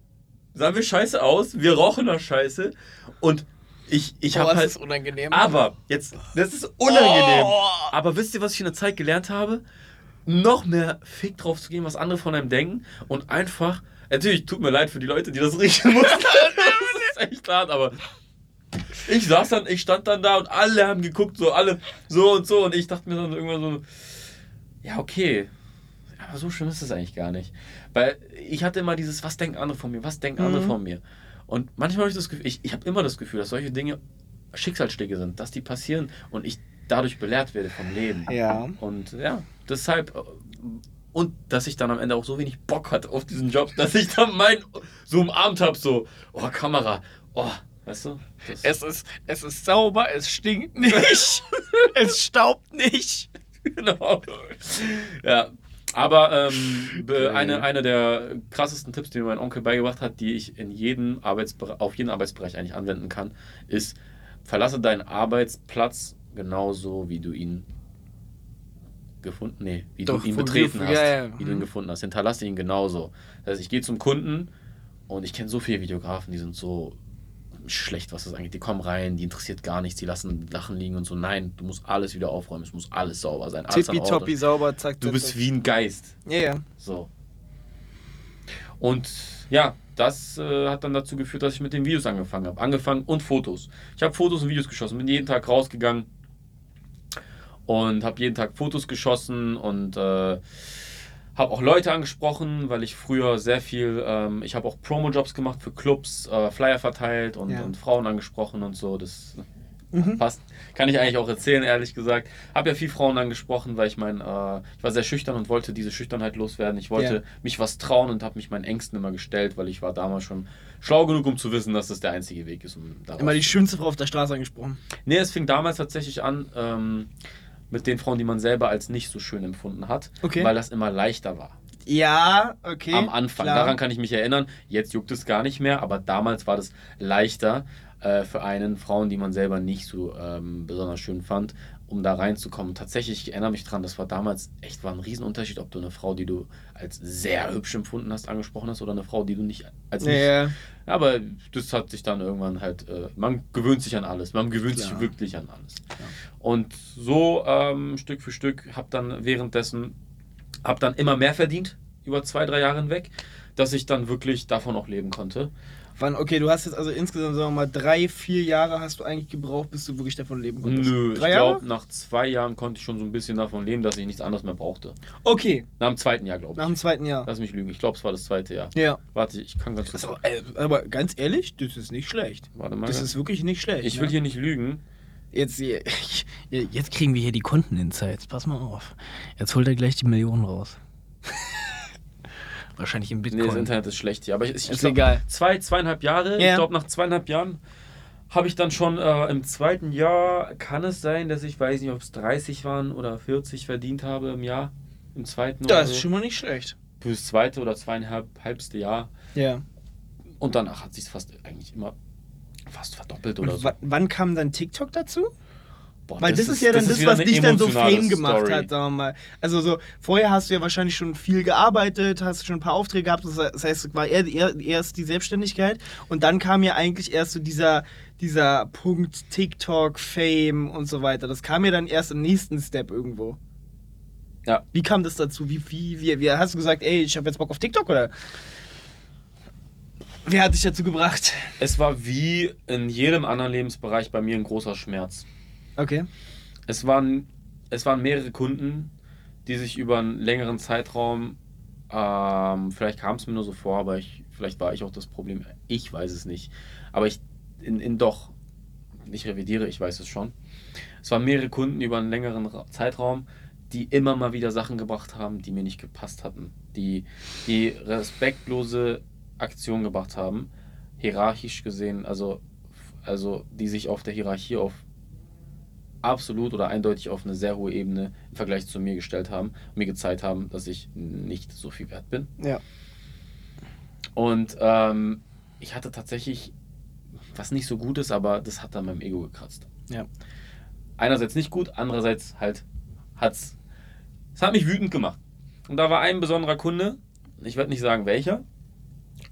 sahen wir scheiße aus. Wir rochen nach Scheiße. Und ich, ich habe das halt. ist unangenehm. Aber, jetzt, das ist unangenehm. Oh. Aber wisst ihr, was ich in der Zeit gelernt habe? Noch mehr Fick drauf zu geben, was andere von einem denken. Und einfach. Natürlich, tut mir leid für die Leute, die das riechen mussten. das ist echt hart, aber. Ich saß dann, ich stand dann da und alle haben geguckt, so alle so und so. Und ich dachte mir dann irgendwann so, ja, okay. Aber so schlimm ist es eigentlich gar nicht. Weil ich hatte immer dieses, was denken andere von mir, was denken andere Mhm. von mir. Und manchmal habe ich das Gefühl, ich, ich habe immer das Gefühl, dass solche Dinge Schicksalsschläge sind, dass die passieren und ich dadurch belehrt werde vom Leben. Ja. Und ja, deshalb. Und dass ich dann am Ende auch so wenig Bock hatte auf diesen Job, dass ich dann mein so umarmt habe, so, oh, Kamera, oh, weißt du? Es ist, es ist sauber, es stinkt nicht, es staubt nicht. genau. Ja. Aber ähm, eine, einer der krassesten Tipps, die mir mein Onkel beigebracht hat, die ich in jedem Arbeitsbereich, auf jeden Arbeitsbereich eigentlich anwenden kann, ist, verlasse deinen Arbeitsplatz genauso, wie du ihn gefunden, nee, wie Doch, du ihn betreten hast, ja, ja. wie du ihn Mhm. gefunden hast. Hinterlasse ihn genauso. Das heißt, ich gehe zum Kunden und ich kenne so viele Videografen, die sind so schlecht, was das angeht. Die kommen rein, die interessiert gar nichts, die lassen Lachen liegen und so. Nein, du musst alles wieder aufräumen, es muss alles sauber sein. Tippitoppi, sauber, zack. Du bist wie ein Geist. Ja, ja. So. Und ja, das äh, hat dann dazu geführt, dass ich mit den Videos angefangen habe. Angefangen und Fotos. Ich habe Fotos und Videos geschossen, bin jeden Tag rausgegangen, und habe jeden Tag Fotos geschossen und äh, habe auch Leute angesprochen, weil ich früher sehr viel, ähm, ich habe auch Promo-Jobs gemacht für Clubs, äh, Flyer verteilt und, ja. und, Frauen angesprochen und so. Das mhm. passt. Kann ich eigentlich auch erzählen, ehrlich gesagt. Habe ja viel Frauen angesprochen, weil ich mein, äh, ich war sehr schüchtern und wollte diese Schüchternheit loswerden. Ich wollte ja. mich was trauen und habe mich meinen Ängsten immer gestellt, weil ich war damals schon schlau genug, um zu wissen, dass das der einzige Weg ist. Um immer die schönste Frau auf der Straße angesprochen. Nee, es fing damals tatsächlich an. Ähm, mit den Frauen, die man selber als nicht so schön empfunden hat, okay. weil das immer leichter war. Ja, okay. Am Anfang, klar. daran kann ich mich erinnern. Jetzt juckt es gar nicht mehr, aber damals war das leichter äh, für einen Frauen, die man selber nicht so ähm, besonders schön fand, um da reinzukommen. Tatsächlich, ich erinnere mich dran, das war damals echt war ein Riesenunterschied, ob du eine Frau, die du als sehr hübsch empfunden hast, angesprochen hast oder eine Frau, die du nicht als nicht. Ja. Aber das hat sich dann irgendwann halt, äh, man gewöhnt sich an alles, man gewöhnt Klar. sich wirklich an alles. Klar. Und so ähm, Stück für Stück habe dann währenddessen, habe dann immer mehr verdient, über zwei, drei Jahre hinweg, dass ich dann wirklich davon auch leben konnte. Wann, okay, du hast jetzt also insgesamt, sagen wir mal, drei, vier Jahre hast du eigentlich gebraucht, bis du wirklich davon leben konntest? Nö, drei ich glaube, nach zwei Jahren konnte ich schon so ein bisschen davon leben, dass ich nichts anderes mehr brauchte. Okay. Nach dem zweiten Jahr, glaube ich. Nach dem zweiten Jahr. Lass mich lügen, ich glaube, es war das zweite Jahr. Ja. Warte, ich kann ganz kurz. Also, aber ganz ehrlich, das ist nicht schlecht. Warte mal. Das ist wirklich nicht schlecht. Ich will ne? hier nicht lügen. Jetzt, jetzt kriegen wir hier die Konteninsights. Pass mal auf. Jetzt holt er gleich die Millionen raus. Wahrscheinlich im Bitcoin. Nee, das Internet ist schlecht hier. Aber ich, ich, ist glaub, egal. Zwei, zweieinhalb Jahre. Yeah. Ich glaube, nach zweieinhalb Jahren habe ich dann schon äh, im zweiten Jahr, kann es sein, dass ich, weiß nicht, ob es 30 waren oder 40 verdient habe im Jahr. Im zweiten Das ist so. schon mal nicht schlecht. Fürs zweite oder zweieinhalb, halbste Jahr. Ja. Yeah. Und danach hat sich fast eigentlich immer fast verdoppelt oder so. Wann kam dann TikTok dazu? Boah, Weil das, das, ist ja dann das, das was dich dann so fame gemacht Story. hat, sagen wir mal. Also so, vorher hast du ja wahrscheinlich schon viel gearbeitet, hast schon ein paar Aufträge gehabt, das heißt, es war eher, eher, erst die Selbstständigkeit und dann kam ja eigentlich erst so dieser, dieser Punkt TikTok, Fame und so weiter. Das kam ja dann erst im nächsten Step irgendwo. Ja. Wie kam das dazu? Wie, wie, wie, wie hast du gesagt, ey, ich habe jetzt Bock auf TikTok oder? Wer hat dich dazu gebracht? Es war wie in jedem anderen Lebensbereich bei mir ein großer Schmerz. Okay. Es waren, es waren mehrere Kunden, die sich über einen längeren Zeitraum, ähm, vielleicht kam es mir nur so vor, aber ich, vielleicht war ich auch das Problem, ich weiß es nicht. Aber ich, in, in doch, ich revidiere, ich weiß es schon. Es waren mehrere Kunden über einen längeren Zeitraum, die immer mal wieder Sachen gebracht haben, die mir nicht gepasst hatten. Die, die respektlose Aktionen gebracht haben, hierarchisch gesehen, also, also die sich auf der Hierarchie auf absolut oder eindeutig auf eine sehr hohe Ebene im Vergleich zu mir gestellt haben, mir gezeigt haben, dass ich nicht so viel wert bin. Ja. Und ähm, ich hatte tatsächlich was nicht so gut ist, aber das hat dann meinem Ego gekratzt. Ja. Einerseits nicht gut, andererseits halt hat's es hat mich wütend gemacht. Und da war ein besonderer Kunde, ich werde nicht sagen welcher,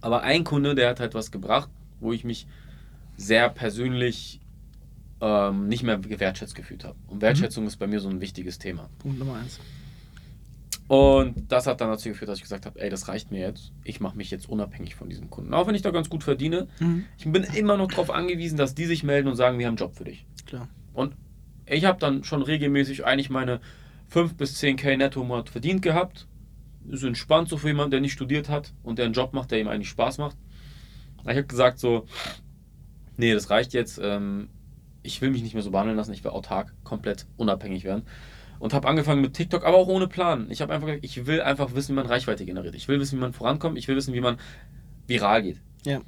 aber ein Kunde, der hat halt was gebracht, wo ich mich sehr persönlich ähm, nicht mehr gewertschätzt gefühlt habe. Und Wertschätzung mhm. ist bei mir so ein wichtiges Thema. Punkt Nummer eins. Und das hat dann dazu geführt, dass ich gesagt habe, ey, das reicht mir jetzt. Ich mache mich jetzt unabhängig von diesem Kunden. Auch wenn ich da ganz gut verdiene, mhm. ich bin immer noch darauf angewiesen, dass die sich melden und sagen, wir haben einen Job für dich. Klar. Und ich habe dann schon regelmäßig eigentlich meine 5 bis 10k netto im Monat verdient gehabt. Ist entspannt so für jemanden, der nicht studiert hat und der einen Job macht, der ihm eigentlich Spaß macht. Ich habe gesagt so, nee, das reicht jetzt. Ähm, ich will mich nicht mehr so behandeln lassen, ich will autark, komplett unabhängig werden. Und habe angefangen mit TikTok, aber auch ohne Plan. Ich habe einfach gesagt, ich will einfach wissen, wie man Reichweite generiert. Ich will wissen, wie man vorankommt. Ich will wissen, wie man viral geht. Ja.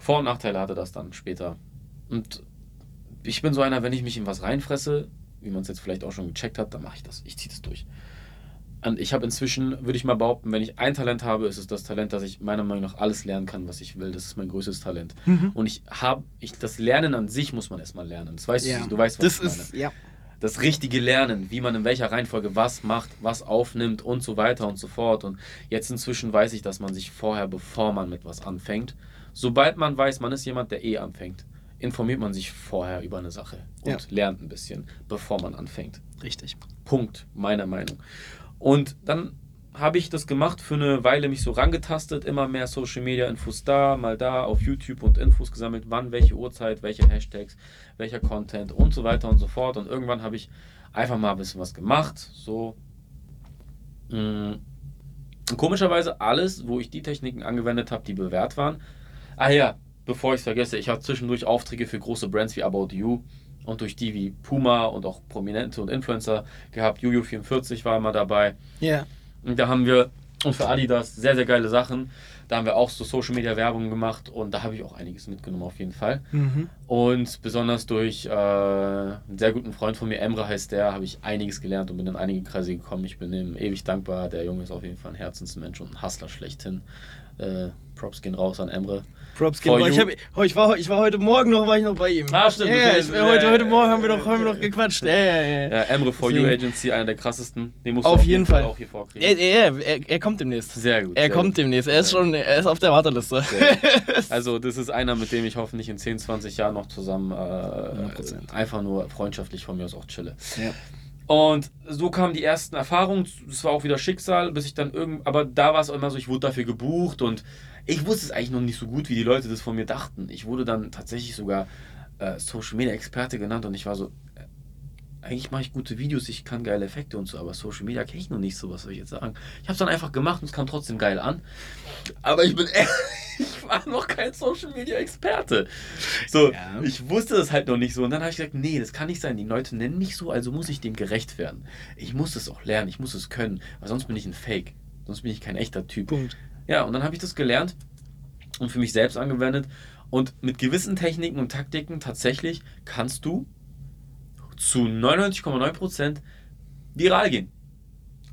Vor- und Nachteile hatte das dann später. Und ich bin so einer, wenn ich mich in was reinfresse, wie man es jetzt vielleicht auch schon gecheckt hat, dann mache ich das. Ich ziehe das durch. Und ich habe inzwischen, würde ich mal behaupten, wenn ich ein Talent habe, ist es das Talent, dass ich meiner Meinung nach alles lernen kann, was ich will. Das ist mein größtes Talent. Mhm. Und ich habe, ich, das Lernen an sich muss man erstmal lernen. Das weißt ja. du, du weißt, was das ich meine. Ist, ja. Das richtige Lernen, wie man in welcher Reihenfolge was macht, was aufnimmt und so weiter und so fort. Und jetzt inzwischen weiß ich, dass man sich vorher, bevor man mit was anfängt, sobald man weiß, man ist jemand, der eh anfängt, informiert man sich vorher über eine Sache und ja. lernt ein bisschen, bevor man anfängt. Richtig. Punkt, meiner Meinung. Und dann habe ich das gemacht für eine Weile, mich so rangetastet, immer mehr Social Media Infos da, mal da, auf YouTube und Infos gesammelt, wann, welche Uhrzeit, welche Hashtags, welcher Content und so weiter und so fort. Und irgendwann habe ich Einfach mal ein bisschen was gemacht. So. Mm. Und komischerweise alles, wo ich die Techniken angewendet habe, die bewährt waren. Ah ja, bevor ich es vergesse, ich habe zwischendurch Aufträge für große Brands wie About You und durch die wie Puma und auch Prominente und Influencer gehabt. Juju44 war immer dabei. Ja. Yeah. Und da haben wir, und für Adidas, sehr, sehr geile Sachen. Da haben wir auch so Social Media Werbung gemacht und da habe ich auch einiges mitgenommen auf jeden Fall. Mhm. Und besonders durch äh, einen sehr guten Freund von mir, Emre heißt der, habe ich einiges gelernt und bin in einige Kreise gekommen. Ich bin ihm ewig dankbar. Der Junge ist auf jeden Fall ein Herzensmensch und ein Hustler schlechthin. Äh, Props gehen raus an Emre. Props gehen. Ich, hab, ich, war, ich war heute Morgen noch, war ich noch bei ihm. Ah, stimmt. Ja, ich, ja, heute, heute Morgen haben wir noch, haben wir noch gequatscht. Ja, ja, ja. ja Emre For You Agency, einer der krassesten. Den musst auf, auf jeden Fall. Fall. auch hier vorkriegen. Er, er, er, er, kommt demnächst. Sehr gut. Er sehr kommt gut. demnächst. Er ist schon, er ist auf der Warteliste. Also das ist einer, mit dem ich hoffentlich in 10, 20 Jahren noch zusammen äh, einfach nur freundschaftlich von mir aus auch chille. Ja. Und so kamen die ersten Erfahrungen. Es war auch wieder Schicksal, bis ich dann irgend. Aber da war es immer so, ich wurde dafür gebucht und ich wusste es eigentlich noch nicht so gut, wie die Leute das von mir dachten. Ich wurde dann tatsächlich sogar äh, Social Media Experte genannt und ich war so, äh, eigentlich mache ich gute Videos, ich kann geile Effekte und so, aber Social Media kenne ich noch nicht so, was soll ich jetzt sagen. Ich habe es dann einfach gemacht und es kam trotzdem geil an. Aber ich bin ehrlich, ich war noch kein Social Media Experte. So, ja. ich wusste das halt noch nicht so und dann habe ich gesagt, nee, das kann nicht sein. Die Leute nennen mich so, also muss ich dem gerecht werden. Ich muss es auch lernen, ich muss es können, weil sonst bin ich ein Fake. Sonst bin ich kein echter Typ. Punkt. Ja, und dann habe ich das gelernt und für mich selbst angewendet. Und mit gewissen Techniken und Taktiken tatsächlich kannst du zu 99,9% viral gehen.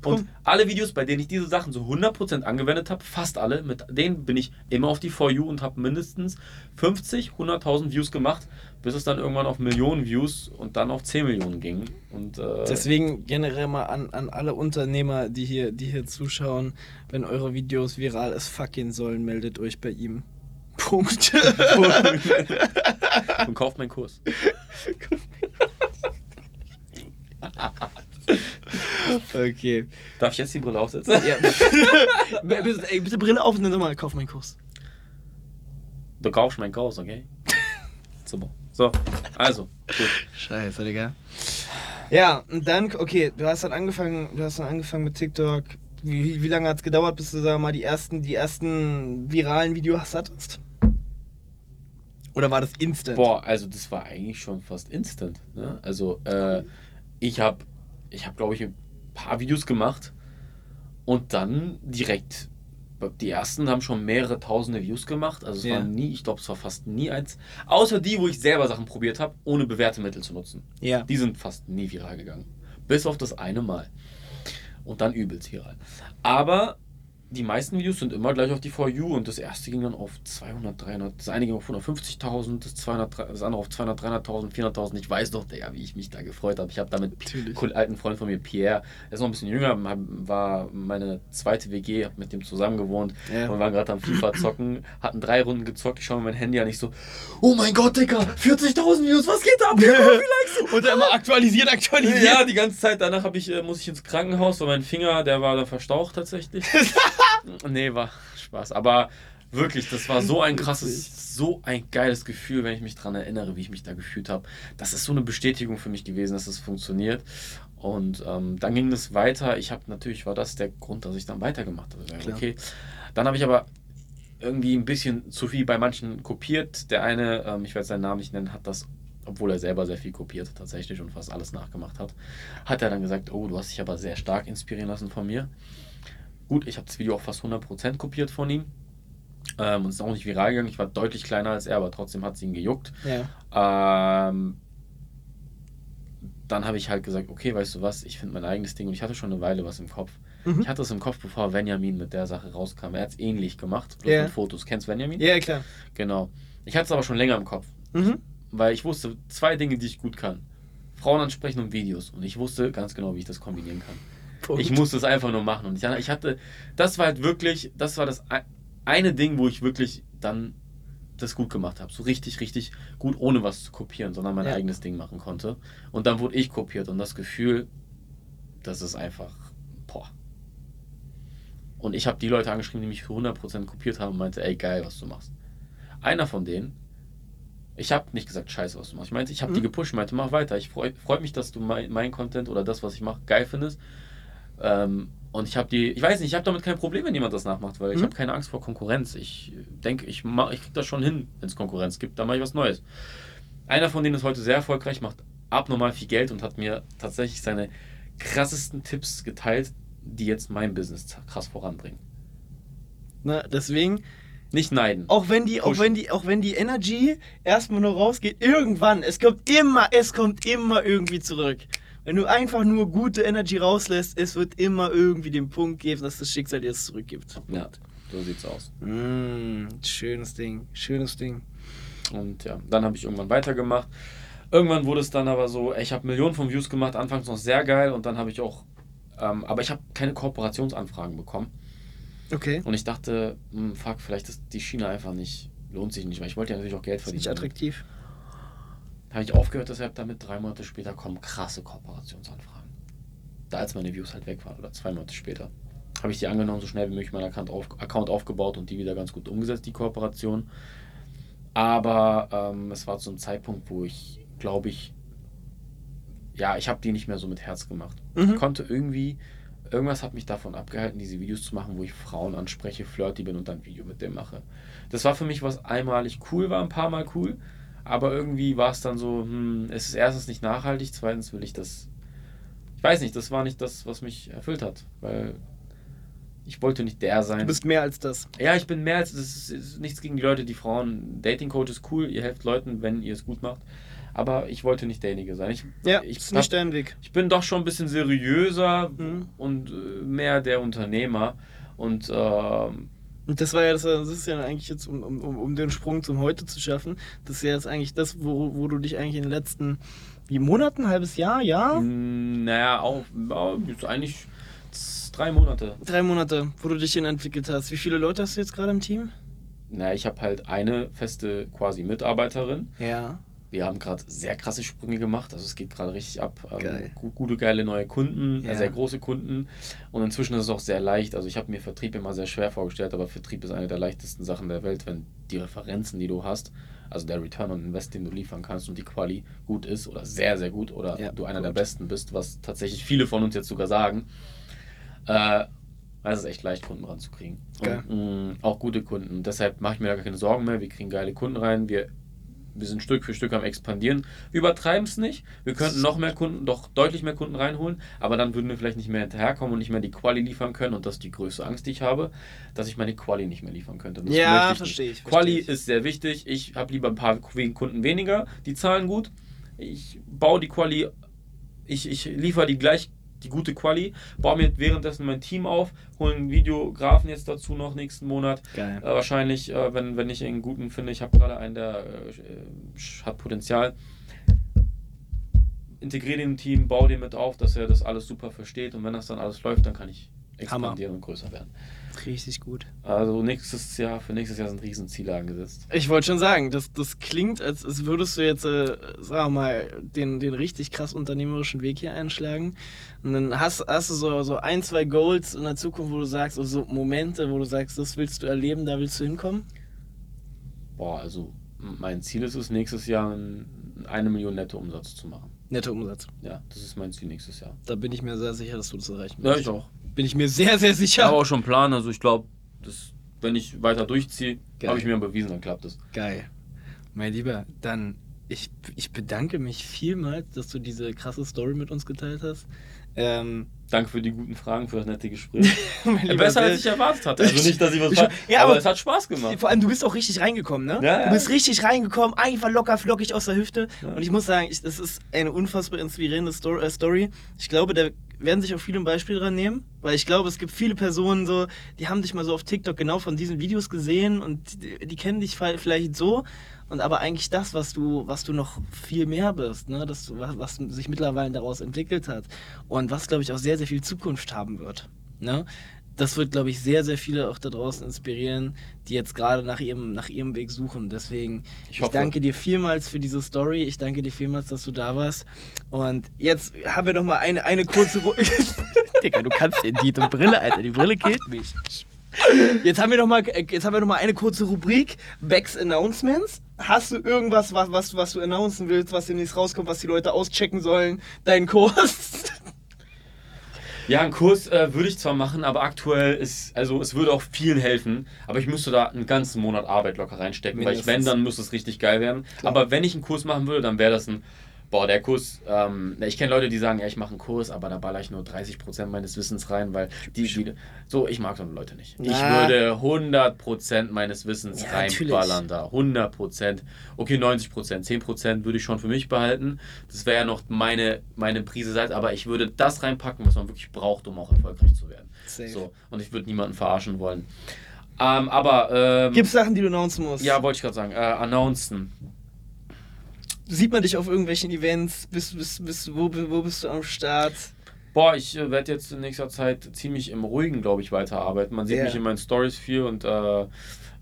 Und alle Videos, bei denen ich diese Sachen so 100% angewendet habe, fast alle, mit denen bin ich immer auf die For You und habe mindestens 50, 100.000 Views gemacht, bis es dann irgendwann auf Millionen Views und dann auf 10 Millionen ging. Und, äh Deswegen generell mal an, an alle Unternehmer, die hier, die hier zuschauen, wenn eure Videos viral as fuck gehen sollen, meldet euch bei ihm. Punkt. und kauft meinen Kurs. Okay. Darf ich jetzt die Brille aufsetzen? Ja. bitte, ey, bitte Brille auf und dann nochmal, kauf meinen Kurs. Du kaufst meinen Kurs, okay? Super. So, also, gut. Scheiße, Digga. Ja, und dann, okay, du hast dann angefangen, du hast dann angefangen mit TikTok. Wie, wie lange hat es gedauert, bis du, sag mal, die ersten, die ersten viralen Videos hattest? Oder war das instant? Boah, also das war eigentlich schon fast instant. Ne? Also, äh, ich habe, ich habe, glaube ich, ein paar Videos gemacht und dann direkt. Die ersten haben schon mehrere tausende Views gemacht. Also es ja. war nie, ich glaube, es war fast nie eins. Außer die, wo ich selber Sachen probiert habe, ohne bewährte Mittel zu nutzen. Ja. Die sind fast nie viral gegangen. Bis auf das eine Mal. Und dann übelst viral. Aber die meisten Videos sind immer gleich auf die For You und das erste ging dann auf 200, 300, das eine ging auf 150.000, das, das andere auf 200, 300.000, 400.000. Ich weiß doch, der, wie ich mich da gefreut habe. Ich habe da mit einem alten Freund von mir, Pierre, der ist noch ein bisschen jünger, war meine zweite WG, habe mit dem zusammen gewohnt ja. und waren gerade am FIFA zocken, hatten drei Runden gezockt. Ich schaue mir mein Handy an, ich so, oh mein Gott, Digga, 40.000 Views, was geht da ab? und er immer aktualisiert, aktualisiert. Ja, die ganze Zeit. Danach ich, äh, muss ich ins Krankenhaus, weil mein Finger, der war da verstaucht tatsächlich. nee, war Spaß. Aber wirklich, das war so ein krasses, so ein geiles Gefühl, wenn ich mich daran erinnere, wie ich mich da gefühlt habe. Das ist so eine Bestätigung für mich gewesen, dass es das funktioniert. Und ähm, dann ging es weiter. Ich habe natürlich, war das der Grund, dass ich dann weitergemacht habe. Okay. Dann habe ich aber irgendwie ein bisschen zu viel bei manchen kopiert. Der eine, ähm, ich werde seinen Namen nicht nennen, hat das obwohl er selber sehr viel kopiert tatsächlich und fast alles nachgemacht hat, hat er dann gesagt, oh, du hast dich aber sehr stark inspirieren lassen von mir. Gut, ich habe das Video auch fast 100% kopiert von ihm. Ähm, und ist auch nicht viral gegangen. Ich war deutlich kleiner als er, aber trotzdem hat es ihn gejuckt. Ja. Ähm, dann habe ich halt gesagt, okay, weißt du was, ich finde mein eigenes Ding und ich hatte schon eine Weile was im Kopf. Mhm. Ich hatte es im Kopf, bevor Benjamin mit der Sache rauskam. Er hat es ähnlich gemacht, bloß yeah. mit Fotos. Kennst du Benjamin? Ja, yeah, klar. Genau. Ich hatte es aber schon länger im Kopf. Mhm. Weil ich wusste zwei Dinge, die ich gut kann. Frauen ansprechen und Videos. Und ich wusste ganz genau, wie ich das kombinieren kann. Punkt. Ich musste es einfach nur machen. Und ich, ich hatte, das war halt wirklich, das war das eine Ding, wo ich wirklich dann das gut gemacht habe. So richtig, richtig gut, ohne was zu kopieren, sondern mein ja. eigenes Ding machen konnte. Und dann wurde ich kopiert und das Gefühl, das ist einfach, boah. Und ich habe die Leute angeschrieben, die mich für 100% kopiert haben und meinte, ey, geil, was du machst. Einer von denen Ich habe nicht gesagt, scheiße, was du machst. Ich meinte, ich habe mhm. die gepusht, meinte, mach weiter. Ich freue freu mich, dass du mein, mein Content oder das, was ich mache, geil findest. Ähm, und ich habe die, ich weiß nicht, ich habe damit kein Problem, wenn jemand das nachmacht, weil mhm. ich habe keine Angst vor Konkurrenz. Ich denke, ich, mach, ich kriege das schon hin, wenn es Konkurrenz gibt, dann mache ich was Neues. Einer von denen ist heute sehr erfolgreich, macht abnormal viel Geld und hat mir tatsächlich seine krassesten Tipps geteilt, die jetzt mein Business krass voranbringen. Na, deswegen. Nicht neiden. Auch wenn die, auch wenn die, auch wenn die Energy erstmal nur rausgeht, irgendwann, es kommt immer, es kommt immer irgendwie zurück. Wenn du einfach nur gute Energy rauslässt, es wird immer irgendwie den Punkt geben, dass das Schicksal dir es zurückgibt. Ja, so sieht's aus. Mm, schönes Ding, schönes Ding. Und ja, dann habe ich irgendwann weitergemacht. Irgendwann wurde es dann aber so, ich habe Millionen von Views gemacht, anfangs noch sehr geil und dann habe ich auch, ähm, aber ich habe keine Kooperationsanfragen bekommen. Okay. Und ich dachte, mh, hm, fuck, vielleicht ist die Schiene einfach nicht, lohnt sich nicht, weil ich wollte ja natürlich auch Geld verdienen. Nicht attraktiv. Habe ich aufgehört, deshalb damit drei Monate später kommen krasse Kooperationsanfragen. Da als meine Views halt weg waren oder zwei Monate später. Habe ich die angenommen, so schnell wie möglich meinen Account, auf, Account aufgebaut und die wieder ganz gut umgesetzt, die Kooperation. Aber ähm, es war zu einem Zeitpunkt, wo ich, glaube ich, ja, ich habe die nicht mehr so mit Herz gemacht. Mhm. Ich konnte irgendwie, irgendwas hat mich davon abgehalten, diese Videos zu machen, wo ich Frauen anspreche, flirty bin und dann ein Video mit dem mache. Das war für mich, was einmalig cool war, ein paar Mal cool. Aber irgendwie war es dann so, hm, es ist erstens nicht nachhaltig, zweitens will ich das. Ich weiß nicht, das war nicht das, was mich erfüllt hat, weil ich wollte nicht der sein. Du bist mehr als das. Ja, ich bin mehr als das. Ist, ist nichts gegen die Leute, die Frauen. Dating Coach ist cool, ihr helft Leuten, wenn ihr es gut macht. Aber ich wollte nicht derjenige sein. Ich, ja, ich ist nicht dein Weg. Ich bin doch schon ein bisschen seriöser mhm. und äh, mehr der Unternehmer. Und, äh, und das war ja das, ist ja eigentlich jetzt, um, um, um den Sprung zum Heute zu schaffen, das ist ja jetzt eigentlich das, wo, wo du dich eigentlich in den letzten wie Monaten, halbes Jahr, ja? Naja, auch, ja, eigentlich drei Monate. Drei Monate, wo du dich hin entwickelt hast. Wie viele Leute hast du jetzt gerade im Team? Na, ich habe halt eine feste quasi Mitarbeiterin. Ja. Wir haben gerade sehr krasse Sprünge gemacht, also es geht gerade richtig ab. Ähm, Geil. gute, geile neue Kunden, ja. sehr große Kunden. Und inzwischen ist es auch sehr leicht. Also ich habe mir Vertrieb immer sehr schwer vorgestellt, aber Vertrieb ist eine der leichtesten Sachen der Welt, wenn die Referenzen, die du hast, also der Return on Invest, den du liefern kannst und die Quali gut ist oder sehr, sehr gut oder ja, du einer gut. der Besten bist, was tatsächlich viele von uns jetzt sogar sagen äh, es ist echt leicht, Kunden ranzukriegen. Und, mh, mm, auch gute Kunden. Deshalb mache ich mir da gar keine Sorgen mehr. Wir kriegen geile Kunden rein. Wir, wir sind Stück für Stück am expandieren. Wir übertreiben es nicht. Wir könnten noch mehr Kunden, doch deutlich mehr Kunden reinholen, aber dann würden wir vielleicht nicht mehr hinterherkommen und nicht mehr die Quali liefern können. Und das ist die größte Angst, die ich habe, dass ich meine Quali nicht mehr liefern könnte. Das ja, verstehe ich. Quali versteh ich. ist sehr wichtig. Ich habe lieber ein paar Kunden weniger, die zahlen gut. Ich baue die Quali, ich, ich liefere die gleich die gute Quali, baue mir währenddessen mein Team auf, hole einen Videografen jetzt dazu noch nächsten Monat. Geil. Äh, wahrscheinlich, äh, wenn, wenn ich einen guten finde, ich habe gerade einen, der äh, hat Potenzial. Integriere den im Team, baue den mit auf, dass er das alles super versteht und wenn das dann alles läuft, dann kann ich expandieren Hammer. und größer werden. Richtig gut. Also nächstes Jahr, für nächstes Jahr sind Riesenziele angesetzt. Ich wollte schon sagen, das, das klingt, als, als würdest du jetzt, äh, sag mal, den, den richtig krass unternehmerischen Weg hier einschlagen. Und dann hast, hast du so, so ein, zwei Goals in der Zukunft, wo du sagst, also Momente, wo du sagst, das willst du erleben, da willst du hinkommen? Boah, also mein Ziel ist es, nächstes Jahr eine Million Nettoumsatz zu machen. Nettoumsatz? Ja, das ist mein Ziel nächstes Jahr. Da bin ich mir sehr sicher, dass du das erreichen wirst. Ja, ich auch. Bin ich mir sehr, sehr sicher. Ich habe auch schon einen Plan, also ich glaube, wenn ich weiter durchziehe, habe ich mir bewiesen, dann klappt es. Geil. Mein Lieber, dann ich, ich bedanke mich vielmals, dass du diese krasse Story mit uns geteilt hast. Ähm, Danke für die guten Fragen, für das nette Gespräch. ja, besser als ich erwartet hatte. Also nicht, dass ich was falsch. Ja, aber, aber, es hat Spaß gemacht. Vor allem, du bist auch richtig reingekommen, ne? Ja, du bist richtig reingekommen, einfach locker flockig aus der Hüfte. Und ich muss sagen, ich, das ist eine unfassbar inspirierende äh, Story. Ich glaube, da werden sich auch viele ein Beispiel dran nehmen, weil ich glaube, es gibt viele Personen so, die haben dich mal so auf TikTok genau von diesen Videos gesehen und die, die kennen dich vielleicht so und aber eigentlich das, was du, was du noch viel mehr bist, ne? das, was, was sich mittlerweile daraus entwickelt hat und was, glaube ich, auch sehr, sehr viel Zukunft haben wird. Ne? Das wird, glaube ich, sehr, sehr viele auch da draußen inspirieren, die jetzt gerade nach ihrem, nach ihrem Weg suchen. Deswegen, ich, ich danke dir vielmals für diese Story. Ich danke dir vielmals, dass du da warst. Und jetzt haben wir noch mal eine, eine kurze... Digga, du kannst in die Brille, Alter. Die Brille killt mich. Jetzt haben wir noch mal, jetzt haben wir noch mal eine kurze Rubrik, Becks Announcements. hast du irgendwas, was, was, was du announcen willst, was demnächst rauskommt, was die Leute auschecken sollen? Deinen Kurs? Ja, einen Kurs äh, würde ich zwar machen, aber aktuell ist, also es würde auch vielen helfen, aber ich müsste da einen ganzen Monat Arbeit locker reinstecken, weil ich, wenn, dann muss es richtig geil werden. Klar. Aber wenn ich einen Kurs machen würde, dann wäre das ein Boah, der Kurs, ähm, ich kenne Leute, die sagen, ja, ich mache einen Kurs, aber da baller ich nur 30% meines Wissens rein, weil die, die so, ich mag so Leute nicht. Na. Ich würde 100% meines Wissens ja, reinballern da. 100%. Okay, 90%, 10% würde ich schon für mich behalten. Das wäre ja noch meine, meine Prise Salz, aber ich würde das reinpacken, was man wirklich braucht, um auch erfolgreich zu werden. Safe. So, und ich würde niemanden verarschen wollen. Ähm, aber. Ähm, Gibt es Sachen, die du announcen musst? Ja, wollte ich gerade sagen. Äh, announcen sieht man dich auf irgendwelchen Events? Bist, bist, bist, wo, wo bist du am Start? Boah, ich äh, werde jetzt in nächster Zeit ziemlich im Ruhigen, glaube ich, weiterarbeiten. Man sieht yeah. mich in meinen Stories viel und äh,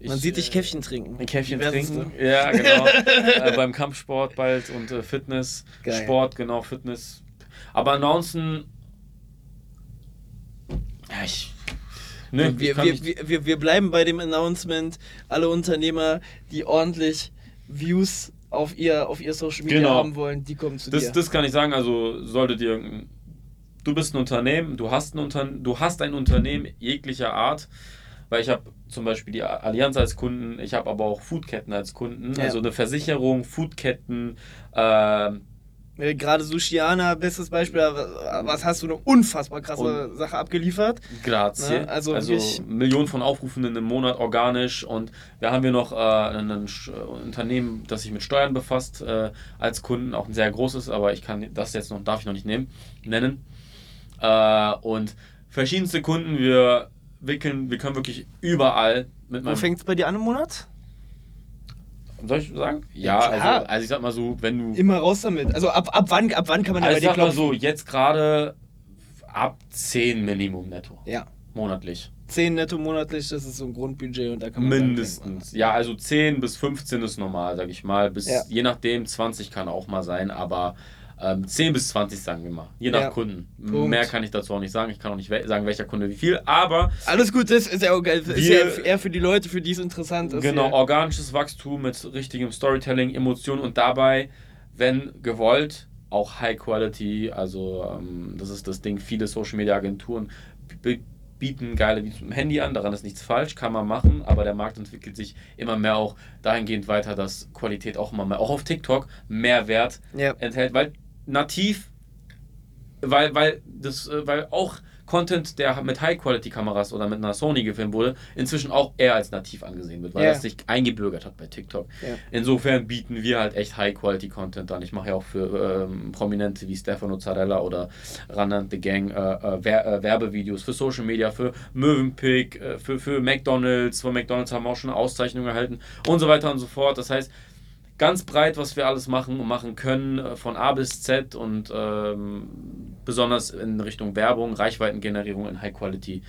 ich, Man sieht dich Käffchen trinken. Käffchen trinken. Ja, genau. äh, beim Kampfsport bald und äh, Fitness. Geil. Sport, genau, Fitness. Aber ansonsten. Ja, ich. Ne, wir, wir, wir, wir, wir bleiben bei dem Announcement. Alle Unternehmer, die ordentlich Views auf ihr, auf ihr Social Media genau. haben wollen, die kommen zu das, dir. Das kann ich sagen, also solltet ihr, du bist ein Unternehmen, du hast ein, Unter, du hast ein Unternehmen jeglicher Art, weil ich habe zum Beispiel die Allianz als Kunden, ich habe aber auch Foodketten als Kunden, ja. also eine Versicherung, Foodketten, äh, gerade Sushiana, bestes Beispiel, was hast du eine unfassbar krasse und Sache abgeliefert. Grazie. Ne? Also, also Millionen von Aufrufenden im Monat organisch und wir haben hier noch äh, ein, ein, Unternehmen, das sich mit Steuern befasst, äh, als Kunden, auch ein sehr großes, aber ich kann das jetzt noch, darf ich noch nicht nehmen, nennen. Äh, und verschiedenste Kunden, wir wickeln, wir können wirklich überall mit Wo fängt es bei dir an im Monat? Soll ich sagen? Ja, also, also, ich sag mal so, wenn du. Immer raus damit. Also ab, ab, wann, ab wann kann man also bei dir klopfen? Ich sag mal so, jetzt gerade ab 10 Minimum netto. Ja. Monatlich. 10 netto monatlich, das ist so ein Grundbudget und da kann man. Mindestens. Ja, also 10 bis 15 ist normal, sag ich mal. Bis ja. je nachdem, 20 kann auch mal sein, aber ähm, 10 bis 20, sagen wir mal. Je nach ja. Kunden. Punkt. Mehr kann ich dazu auch nicht sagen. Ich kann auch nicht sagen, welcher Kunde wie viel, aber. Alles gut, das ist ja auch geil. Ist ja eher für die Leute, für die es interessant ist. Genau, organisches Wachstum mit richtigem Storytelling, Emotionen und dabei, wenn gewollt, auch High Quality. Also, ähm, das ist das Ding. Viele Social Media Agenturen bieten geile Videos mit dem Handy an, daran ist nichts falsch, kann man machen, aber der Markt entwickelt sich immer mehr auch dahingehend weiter, dass Qualität auch immer mehr, auch auf TikTok, mehr Wert ja. enthält, weil nativ, weil, weil, das, äh, weil auch Content, der mit High-Quality-Kameras oder mit einer Sony gefilmt wurde, inzwischen auch eher als nativ angesehen wird, weil yeah. das sich eingebürgert hat bei TikTok. Yeah. Insofern bieten wir halt echt High-Quality-Content an. Ich mache ja auch für ähm, Prominente wie Stefano Zarella oder Randan the Gang äh, äh, Wer äh, Werbevideos für Social Media, für Mövenpick, äh, für, für McDonalds. Von McDonalds haben wir auch schon eine Auszeichnung erhalten und so weiter und so fort. Das heißt, ganz breit, was wir alles machen und machen können, äh, von A bis Z und ähm, besonders in Richtung Werbung, Reichweitengenerierung in High Quality.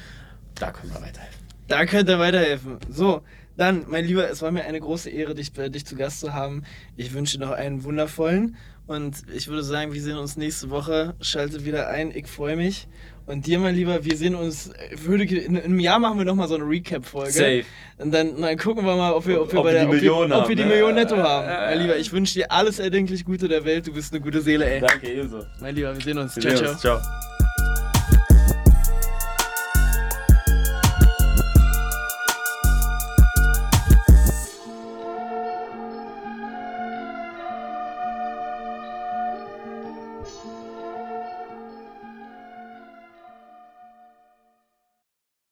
Da können wir weiterhelfen. Da könnt ihr weiterhelfen. So, dann, mein Lieber, es war mir eine große Ehre, dich, dich zu Gast zu haben. Ich wünsche noch einen wundervollen und ich würde sagen, wir sehen uns nächste Woche. Schalte wieder ein, ich freue mich. Und dir, mein Lieber, wir sehen uns, würde, in, in einem Jahr machen wir nochmal so eine Recap-Folge. Safe. Und dann, dann gucken wir mal, ob wir, ob wir, ob bei der, ob wir, ob wir die Million netto haben. Äh, mein Lieber, ich wünsche dir alles erdenklich Gute der Welt. Du bist eine gute Seele, ey. Danke, ebenso. Mein Lieber, wir sehen uns. Wir ciao, sehen ciao. Uns. ciao.